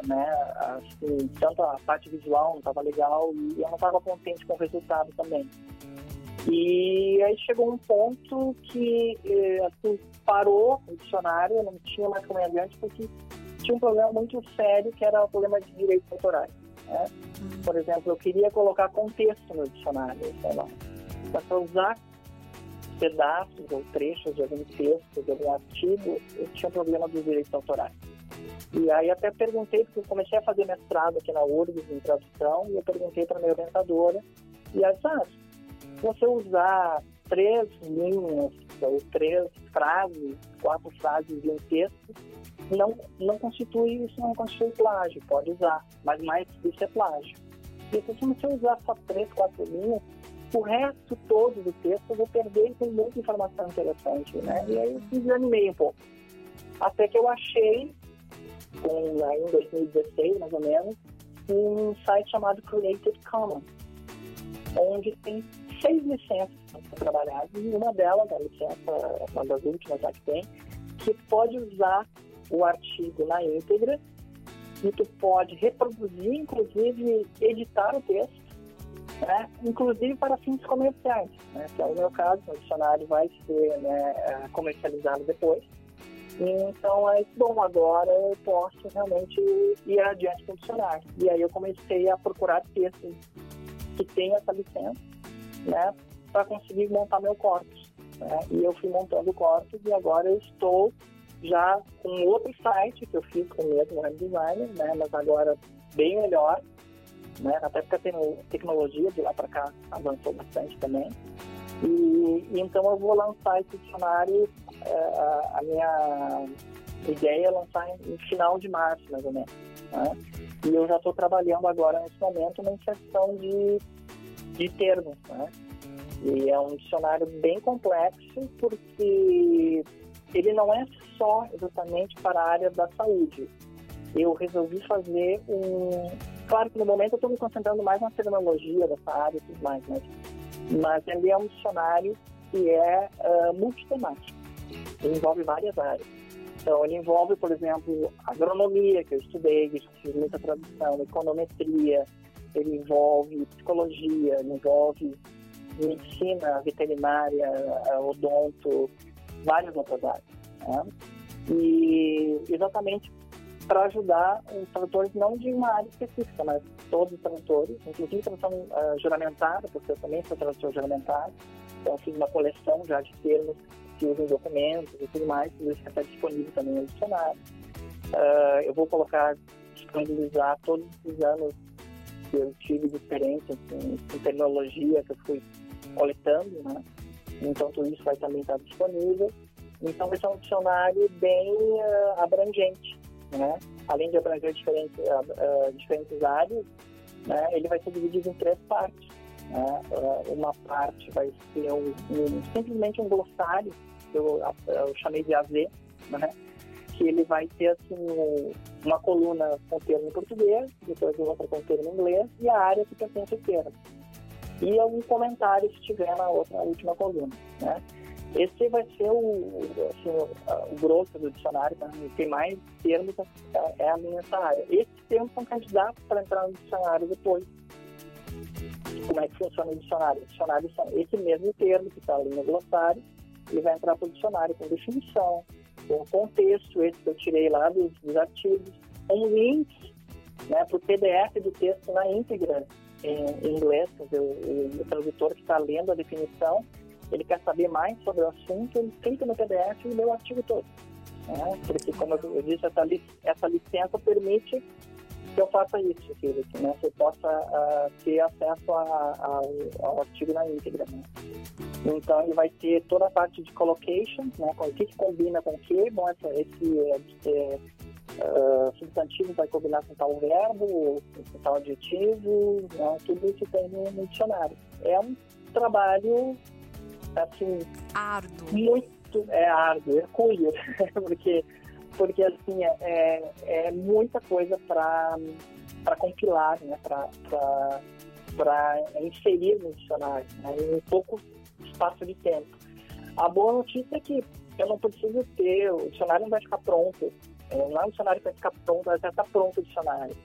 né? Assim, tanto a parte visual não estava legal e eu não estava contente com o resultado também. E aí chegou um ponto que eh, assim, parou o dicionário, não tinha mais como ir adiante, porque tinha um problema muito sério que era o problema de direitos autorais. Né? Uhum. Por exemplo, eu queria colocar contexto no dicionário, sei lá, para usar pedaços ou trechos de algum texto, de algum artigo, eu tinha problema dos direitos autorais. E aí até perguntei, porque eu comecei a fazer mestrado aqui na URGS em tradução, e eu perguntei para minha orientadora, e ela disse, ah, se você usar três linhas ou três frases, quatro frases de um texto, não, não constitui, isso não constitui plágio, pode usar, mas mais isso é plágio. E se você usar só três, quatro linhas, o resto todo do texto eu vou perder e tem muita informação interessante, né? E aí eu desanimei um pouco. Até que eu achei, com, aí, em 2016 mais ou menos, um site chamado Creative Commons, onde tem seis licenças trabalhadas e uma delas, a licença, uma das últimas que tem, que pode usar o artigo na íntegra e tu pode reproduzir, inclusive editar o texto né? inclusive para fins comerciais, né? que é o meu caso, o dicionário vai ser né, é, comercializado depois. Então, é bom, agora eu posso realmente ir adiante com o dicionário. E aí eu comecei a procurar textos que têm essa licença, né, para conseguir montar meu corpus. Né? E eu fui montando o corpus e agora eu estou já com outro site que eu fiz com o mesmo web designer, né, mas agora bem melhor, né? Até porque a tecnologia de lá para cá avançou bastante também. E, e, então eu vou lançar esse dicionário, é, a, a, minha ideia é lançar em, em, final de março, mais ou menos. Né? E eu já estou trabalhando agora, nesse momento, na inserção de, de termos. Né? E é um dicionário bem complexo, porque ele não é só exatamente para a área da saúde. Eu resolvi fazer um, Claro que no momento eu estou me concentrando mais na terminologia dessa área e tudo mais, mas, mas ele é um dicionário que é uh, multitemático. Ele envolve várias áreas. Então, ele envolve, por exemplo, agronomia, que eu estudei, que fiz muita tradução, econometria, ele envolve psicologia, ele envolve medicina veterinária, odonto, várias outras áreas. Né? E exatamente para ajudar os tradutores não de uma área específica, mas todos os tradutores, inclusive tradução uh, juramentada, porque eu também sou tradutor juramentado, então fiz uma coleção já de termos que usam documentos e tudo mais, tudo isso está disponível também no dicionário. Uh, eu vou colocar, disponibilizar todos os anos que eu tive de experiência em, em tecnologia que eu fui coletando, né? Então tudo isso vai também estar disponível. Então vai ser um dicionário bem uh, abrangente né? Além de abranger diferentes, uh, diferentes áreas, né? ele vai ser dividido em três partes. Né? Uh, uma parte vai ser um, um, simplesmente um glossário, eu, eu chamei de AZ, né? que ele vai ter assim, uma coluna com termo em português, depois outra com termo em inglês, e a área que pertence ao termo. E algum comentário se tiver na outra, na última coluna. Né? Esse vai ser o, assim, o, grosso do dicionário, né? tem mais termos, é, é a minha área. Esses termos são candidatos para entrar no dicionário depois. Como é que funciona o dicionário? O dicionário são esse mesmo termo que está ali no glossário, ele vai entrar para o dicionário com definição, com contexto, esse que eu tirei lá dos, dos artigos, um link né, para o PDF do texto na íntegra em, em inglês, quer dizer, o, o tradutor que está lendo a definição, ele quer saber mais sobre o assunto, ele clica no PDF e lê o artigo todo. Né? Porque, como eu disse, essa, essa licença permite que eu faça isso, né? Você possa uh, ter acesso a, a, ao artigo na íntegra. Né? Então, ele vai ter toda a parte de collocation, né? Com o que, que combina com o que. Bom, essa, esse é, uh, substantivo vai combinar com tal verbo, com tal adjetivo, né? tudo isso tem no dicionário. É um trabalho, assim... Árduo. Muito, é árduo, é cuio, porque, porque assim, é, é, é muita coisa para compilar, né? para inserir no dicionário, né? em pouco espaço de tempo. A boa notícia é que eu não preciso ter, o dicionário não vai ficar pronto não é um dicionário que vai ficar pronto, já está pronto o dicionário.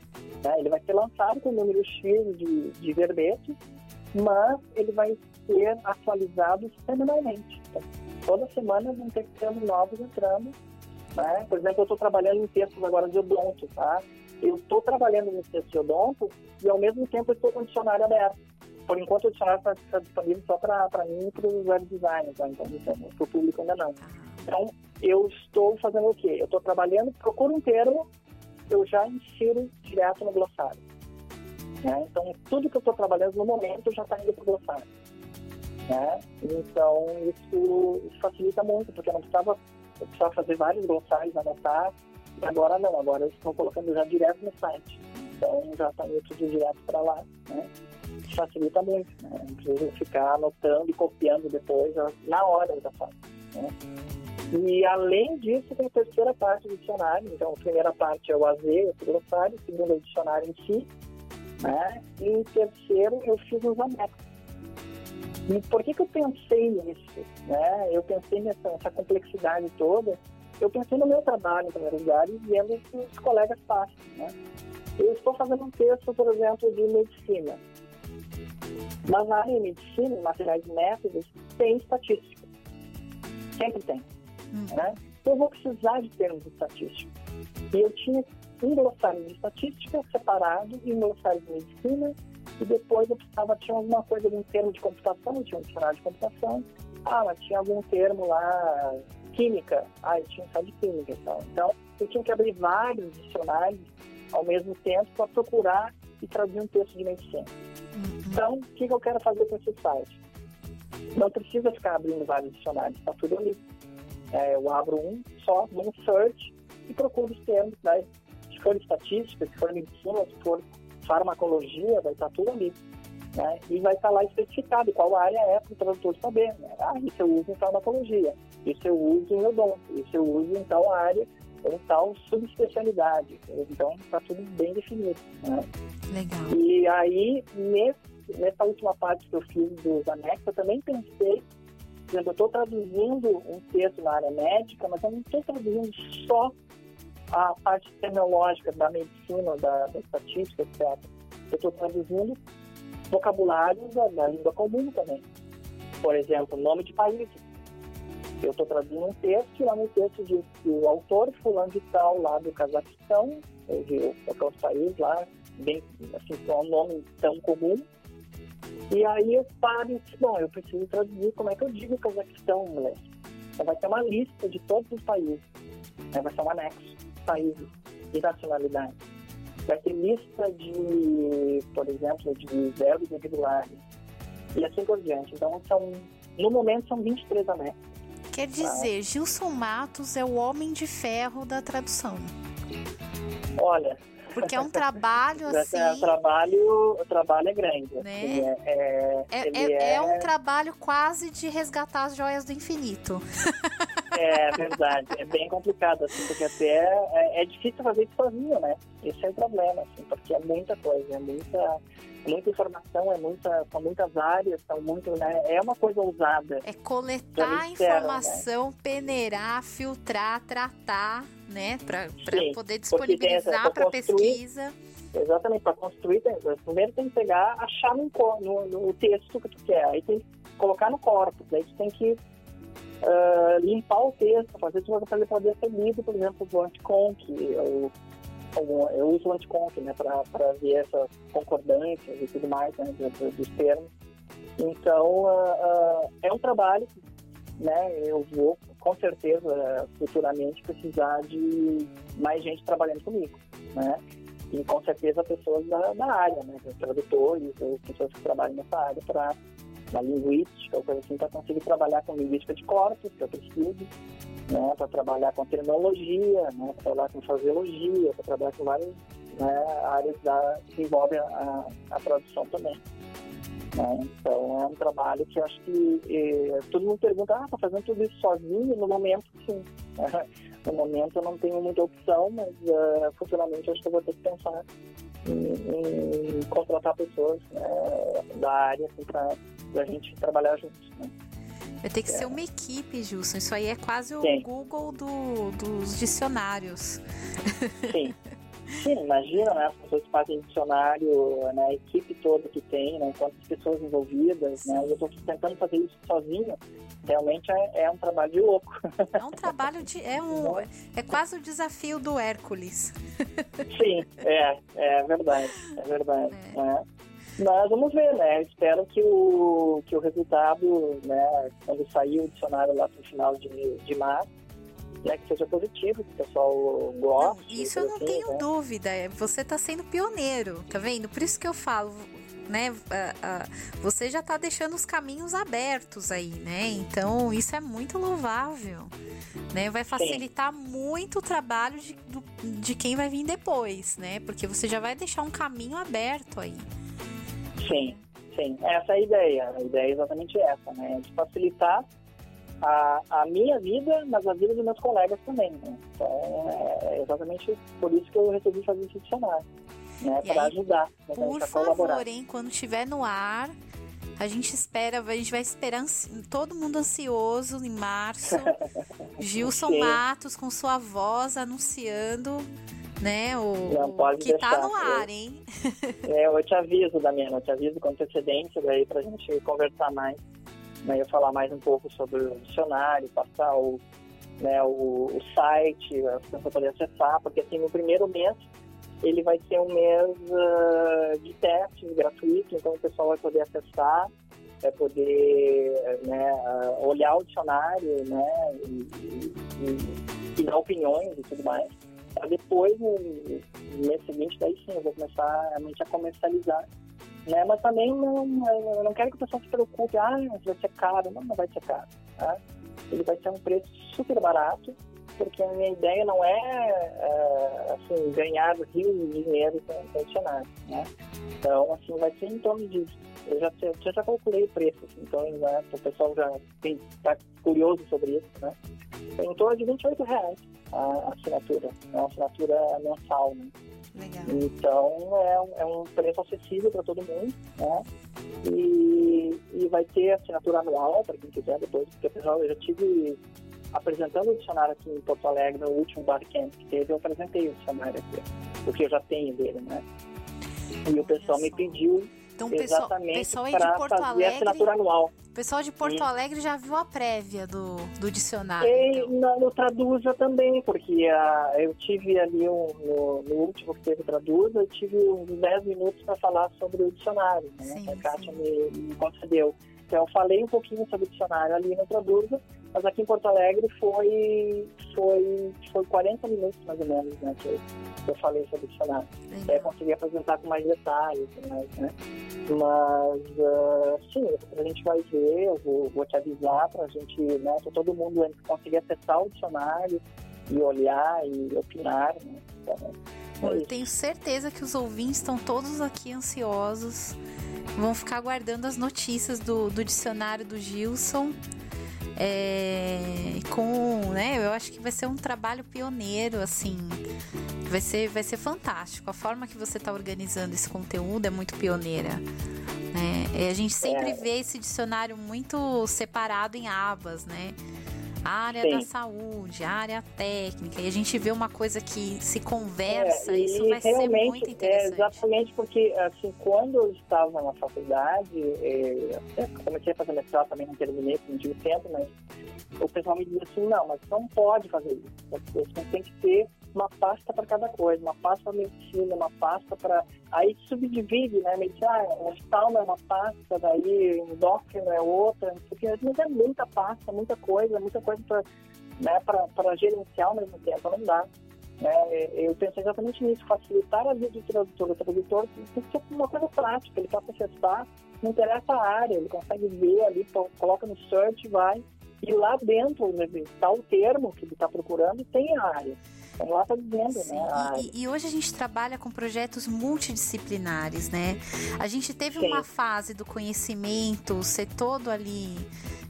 Né? Ele vai ser lançado com o número X de, de verbetes, mas ele vai ser atualizado semanalmente. Então, toda semana vão ter termos novos entrando. Né? Por exemplo, eu estou trabalhando em textos agora de odonto, tá? Eu estou trabalhando no texto de odonto e ao mesmo tempo estou com o dicionário aberto. Por enquanto o dicionário está tá disponível só para mim e para os web designers, tá? então para o público ainda não. Então, eu estou fazendo o quê? Eu estou trabalhando, procuro um termo, eu já insiro direto no glossário. Né? Então, tudo que eu estou trabalhando no momento já está indo para o glossário. Né? Então, isso, isso, facilita muito, porque eu não precisava, eu precisava fazer vários glossários, anotar, e agora não, agora eu estou colocando já direto no site. Então, já está indo tudo direto para lá. Né? Facilita muito, né? não precisa ficar anotando e copiando depois, na hora já faço. Né? E além disso, tem a terceira parte do dicionário. Então, a primeira parte é o AZ, o glossário, a segunda é o dicionário em si. Né? E terceiro, eu fiz os anexos. E por que, que eu pensei nisso? Né? Eu pensei nessa, nessa complexidade toda. Eu pensei no meu trabalho, em primeiro lugar, e vendo o que os colegas fazem. Né? Eu estou fazendo um texto, por exemplo, de medicina. Mas na área de medicina, materiais e métodos, tem estatística. Sempre tem. Hum. Né? Eu vou precisar de termos estatísticos. E eu tinha um glossário de estatística separado e um glossário de medicina, e depois eu precisava, tinha alguma coisa, algum termo de computação, tinha um dicionário de computação, ah, mas tinha algum termo lá, química, ah, eu tinha só de química e tal. Então, eu tinha que abrir vários dicionários ao mesmo tempo para procurar e traduzir um texto de medicina. Uhum. Então, o que, que eu quero fazer com esse site? Não precisa ficar abrindo vários dicionários, está tudo ali. É, eu abro um só, um search, e procuro os termos, né? Se for estatística, se for medicina, se for farmacologia, vai estar tudo ali. Né? E vai estar lá especificado qual área é para o tradutor saber. Né? Ah, isso eu uso em farmacologia, isso eu uso em odonto, isso eu uso em tal área, ou tal subespecialidade. Então, está tudo bem definido. Né? Legal. E aí, nesse, nessa última parte que eu fiz dos anexos, eu também pensei por exemplo, eu estou traduzindo um texto na área médica, mas eu não estou traduzindo só a parte terminológica da medicina, da, da estatística, etc. Eu estou traduzindo vocabulários da, da, língua comum também. Por exemplo, nome de países. Eu estou traduzindo um texto e lá no texto diz que o autor fulano de tal lá do Cazaquistão, ou de qualquer país lá, bem, assim, com um nome tão comum, e aí eu paro e disse, bom, eu preciso traduzir como é que eu digo Cazaquistão inglês. Então vai ter uma lista de todos os países. Né? Vai ser um anexo, países e nacionalidades. Vai ter lista de, por exemplo, de verbos irregulares. E assim por diante. Então são, no momento são 23 anexos. Quer dizer, tá? Gilson Matos é o homem de ferro da tradução. Olha, porque é um trabalho assim. É, o trabalho, o trabalho é grande. Né? É, é, é, é, é, um trabalho quase de resgatar as joias do infinito. É verdade, é bem complicado, assim, porque até é, é, difícil fazer isso sozinho, né? Esse é o problema, assim, porque é muita coisa, é muita, muita informação, é muita, são muitas áreas, são muito, né? É uma coisa ousada. É coletar a informação, né? peneirar, filtrar, tratar, né? Para poder disponibilizar para pesquisa. Exatamente, para construir, primeiro tem que pegar, achar no, no, no, texto que tu quer, aí tem que colocar no corpo, daí tu tem que uh, limpar o texto, fazer tudo para ele poder ser lido, por exemplo, o anticonc, eu, eu uso o anticonc, né, para ver essas concordâncias e tudo mais, né, dos, dos termos. Então, uh, uh, é um trabalho, né, eu vou, com certeza, futuramente precisar de mais gente trabalhando comigo, né, e com certeza pessoas da, da área, né, tradutores pessoas que trabalham nessa área para na linguística, ou coisa assim, para conseguir trabalhar com linguística de corpos, que eu preciso, né, para trabalhar com terminologia, né, para trabalhar com fraseologia, para trabalhar com várias né, áreas da, que envolvem a, a tradução também. Né? Então é um trabalho que eu acho que eh, todo mundo pergunta, ah, tá fazendo tudo isso sozinho? No momento, sim. no momento eu não tenho muita opção, mas uh, futuramente acho que eu vou ter que pensar em, em contratar pessoas né, da área assim, para a gente trabalhar juntos. Né? Vai ter que é. ser uma equipe, Gilson. Isso aí é quase o Sim. Google do, dos dicionários. Sim. Sim, imagina, né? As pessoas que fazem dicionário, né? a equipe toda que tem, né? Quantas pessoas envolvidas, né? Eu estou tentando fazer isso sozinho. Realmente é, é, um trabalho de louco. É um trabalho de. É, um, é quase o desafio do Hércules. Sim, é, é verdade. É verdade. É. Né? Mas vamos ver, né? Espero que o, que o resultado, né, quando sair o dicionário lá no final de, de março, né, que seja positivo, que o pessoal goste. Não, isso eu não assim, tenho né? dúvida. É, você está sendo pioneiro, tá vendo? Por isso que eu falo, né? Você já está deixando os caminhos abertos aí, né? Então isso é muito louvável, né? Vai facilitar Sim. muito o trabalho de, de quem vai vir depois, né? Porque você já vai deixar um caminho aberto aí. Sim, sim. Essa é a ideia. A ideia é exatamente essa, né? De facilitar a, a minha vida, mas a vida dos meus colegas também. Né? Então, é exatamente por isso que eu resolvi fazer esse dicionário, né? Para ajudar. Né? Por favor, hein? Quando estiver no ar, a gente espera, a gente vai esperar todo mundo ansioso em março. Gilson. Matos com sua voz anunciando né? O, que tá deixar. tá no ar, hein? É, eu te aviso, Damiana, eu te aviso com antecedência daí pra gente conversar mais né, eu falar mais um pouco sobre o dicionário, passar o, né, o, o site, a pessoa poder acessar, porque assim, no primeiro mês ele vai ser um mês uh, de teste gratuito, então o pessoal vai poder acessar, vai poder né, uh, olhar o dicionário né, e, e, e, dar opiniões e tudo mais. Depois, no mês seguinte, daí sim, eu vou começar realmente a comercializar né? Mas também não, eu não quero que o pessoal se preocupe, ah, vai ser caro. Não, não vai ser caro. Tá? Ele vai ser um preço super barato, porque a minha ideia não é, é assim, ganhar rios de dinheiro com o dicionário, né? Então, assim, vai ser em torno disso. Eu já, eu já calculei o preço, assim, então, né, o pessoal já está curioso sobre isso, né? Em torno de 28 reais a assinatura, é uma assinatura mensal, né? Legal. Então é um, é um preço acessível para todo mundo, né? E, e vai ter assinatura anual para quem quiser depois, porque pessoal, eu já tive apresentando o dicionário aqui em Porto Alegre no último barcamp que teve, eu apresentei o dicionário aqui, porque eu já tenho dele, né? E o pessoal me pediu então, exatamente para fazer Alegre, a assinatura anual. Pessoal de Porto Sim. Alegre já viu a prévia do, do dicionário. E então. no Traduza também, porque a, eu tive ali um, no, no, último que teve Traduza, eu tive uns 10 minutos para falar sobre o dicionário, né? Sim, a Kátia me, me concedeu. Então, eu falei um pouquinho sobre o dicionário ali no Traduza, mas aqui em Porto Alegre foi, foi, foi 40 minutos, mais ou menos, né, que eu, eu falei sobre o dicionário. É, consegui apresentar com mais detalhes, mais, né? Mas, uh, sim, a gente vai ver, eu vou, vou te avisar para a gente, né, todo mundo conseguir acessar o dicionário e olhar e opinar, né? Então, é eu tenho certeza que os ouvintes estão todos aqui ansiosos vão ficar aguardando as notícias do, do dicionário do Gilson. É, com, né? Eu acho que vai ser um trabalho pioneiro, assim. Vai ser, vai ser fantástico. A forma que você está organizando esse conteúdo é muito pioneira. Né? a gente sempre é. vê esse dicionário muito separado em abas, né? A área Sim. da saúde, a área técnica, e a gente vê uma coisa que se conversa, é, isso vai ser muito é, interessante. É exatamente porque, assim, quando eu estava na faculdade, é, eu comecei a fazer mestrado, também não terminei, não tive tempo, mas o pessoal me dizia assim, não, mas não pode fazer isso, você tem que ter uma pasta para cada coisa, uma pasta para medicina, uma pasta para. Aí subdivide, né? Medicina, ah, oftalmo é uma pasta, daí endócrino é outra, não sei o que, mas é muita pasta, muita coisa, muita coisa para né, gerenciar ao mesmo tempo, não dá. Né? Eu penso exatamente nisso, facilitar a vida do tradutor. O tradutor tem que ser uma coisa prática, ele quer acessar, não interessa a área, ele consegue ver ali, coloca no search, vai, e lá dentro está o termo que ele está procurando, tem a área. Então lá está dizendo, Sim, né? E, e, hoje a gente trabalha com projetos multidisciplinares, né? A gente teve Sim. uma fase do conhecimento ser todo ali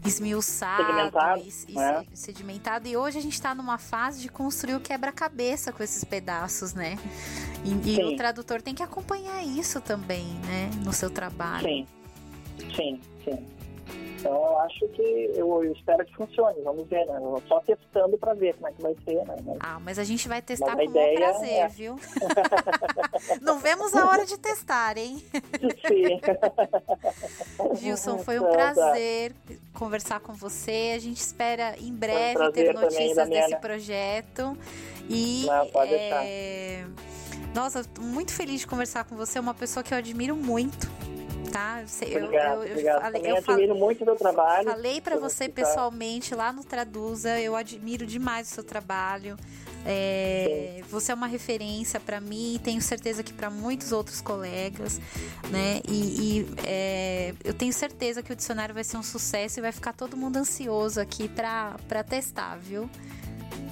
esmiuçado, sedimentado, e, né? sedimentado, e hoje a gente está numa fase de construir o quebra-cabeça com esses pedaços, né? E, e, o tradutor tem que acompanhar isso também, né? No seu trabalho. Sim, sim, sim. Então eu acho que eu, eu, espero que funcione, vamos ver, né? Só testando para ver como é que vai ser, né? Mas, ah, mas a gente vai testar com ideia, prazer, é... viu? Não vemos a hora de testar, hein? Sim. Gilson, foi um então, tá. prazer conversar com você. A gente espera em breve um ter notícias desse projeto. E Não, pode é... Nossa, muito feliz de conversar com você, é uma pessoa que eu admiro muito tá? Eu, obrigado, eu, eu, Falei, eu admiro muito o seu trabalho. Falei para você pessoalmente lá no Traduza, eu admiro demais o seu trabalho. É, você é uma referência para mim e tenho certeza que para muitos outros colegas, né? E, e é, eu tenho certeza que o dicionário vai ser um sucesso e vai ficar todo mundo ansioso aqui para testar, viu?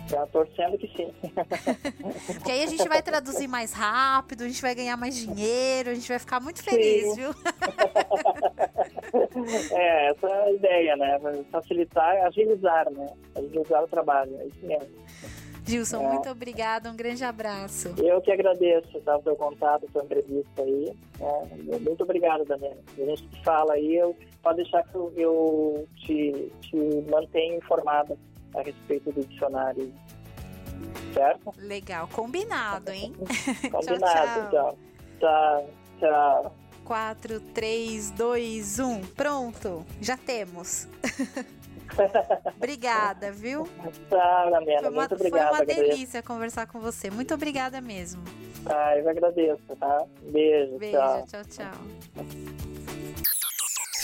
Tá torcendo que sim. Porque aí a gente vai traduzir mais rápido, a gente vai ganhar mais dinheiro, a gente vai ficar muito feliz, sim. viu? é, essa é a ideia, né? Facilitar, agilizar, né? Agilizar o trabalho, é isso mesmo. Gilson, é. muito obrigada, um grande abraço. Eu que agradeço tá, o seu contato, a sua entrevista aí. É, muito obrigado, Daniela. A gente fala aí, eu, pode deixar que eu, eu te, te mantenho informada a respeito do dicionário. Certo? Legal, combinado, hein? combinado, tchau, tchau. Tchau, tchau. 4, 3, 2, 1. Pronto, já temos. obrigada, viu? Tá, Lamena, foi uma, muito obrigada. Foi uma delícia conversar com você. Muito obrigada mesmo. Ah, eu agradeço, tá? Beijo, Beijo tchau. tchau, tchau.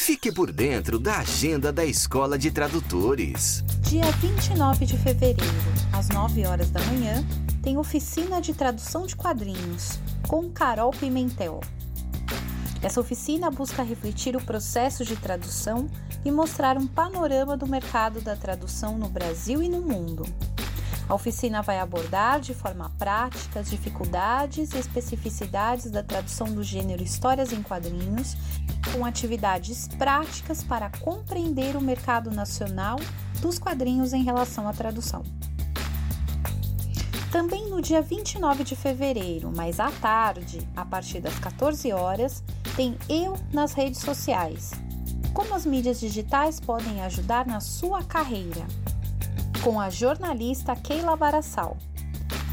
Fique por dentro da agenda da Escola de Tradutores. Dia 29 de fevereiro, às 9 horas da manhã, tem oficina de tradução de quadrinhos com Carol Pimentel. Essa oficina busca refletir o processo de tradução e mostrar um panorama do mercado da tradução no Brasil e no mundo. A oficina vai abordar de forma prática as dificuldades e especificidades da tradução do gênero histórias em quadrinhos, com atividades práticas para compreender o mercado nacional dos quadrinhos em relação à tradução. Também no dia 29 de fevereiro, mais à tarde, a partir das 14 horas, tem Eu nas redes sociais. Como as mídias digitais podem ajudar na sua carreira? Com a jornalista Keila Barassal.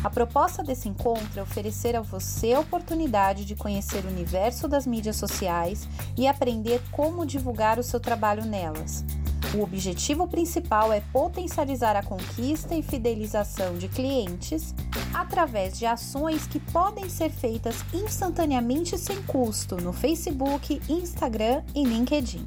A proposta desse encontro é oferecer a você a oportunidade de conhecer o universo das mídias sociais e aprender como divulgar o seu trabalho nelas. O objetivo principal é potencializar a conquista e fidelização de clientes através de ações que podem ser feitas instantaneamente sem custo no Facebook, Instagram e LinkedIn.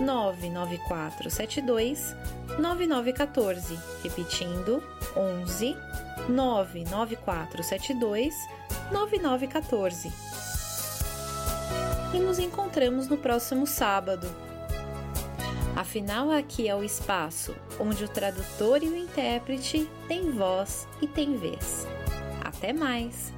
99472 9914. Repetindo, 11 99472 9914. E nos encontramos no próximo sábado. Afinal, aqui é o espaço onde o tradutor e o intérprete têm voz e têm vez. Até mais!